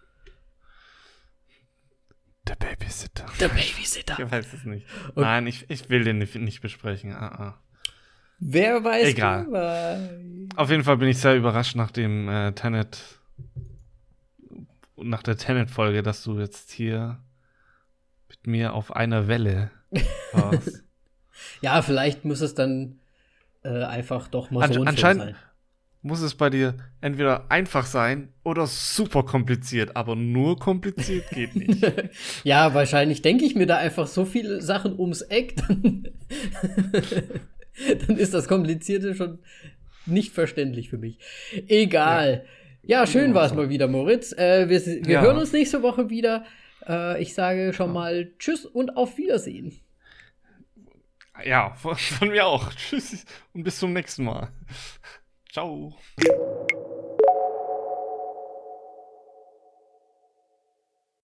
Der Babysitter. Der Babysitter. Ich weiß es nicht. Okay. Nein, ich, ich will den nicht, nicht besprechen. Ah, ah. Wer weiß. Egal. Auf jeden Fall bin ich sehr überrascht nach dem äh, Tenet, nach der Tenet-Folge, dass du jetzt hier mit mir auf einer Welle warst. ja, vielleicht muss es dann äh, einfach doch mal An so ein anscheinend sein. muss es bei dir entweder einfach sein oder super kompliziert, aber nur kompliziert geht nicht. ja, wahrscheinlich denke ich mir da einfach so viele Sachen ums Eck, dann, dann ist das Komplizierte schon nicht verständlich für mich. Egal. Ja, ja schön war es mal wieder, Moritz. Äh, wir wir Ja. hören uns nächste Woche wieder. Äh, ich sage schon mal Tschüss und auf Wiedersehen. Ja, von, von mir auch. Tschüss und bis zum nächsten Mal. Ciao.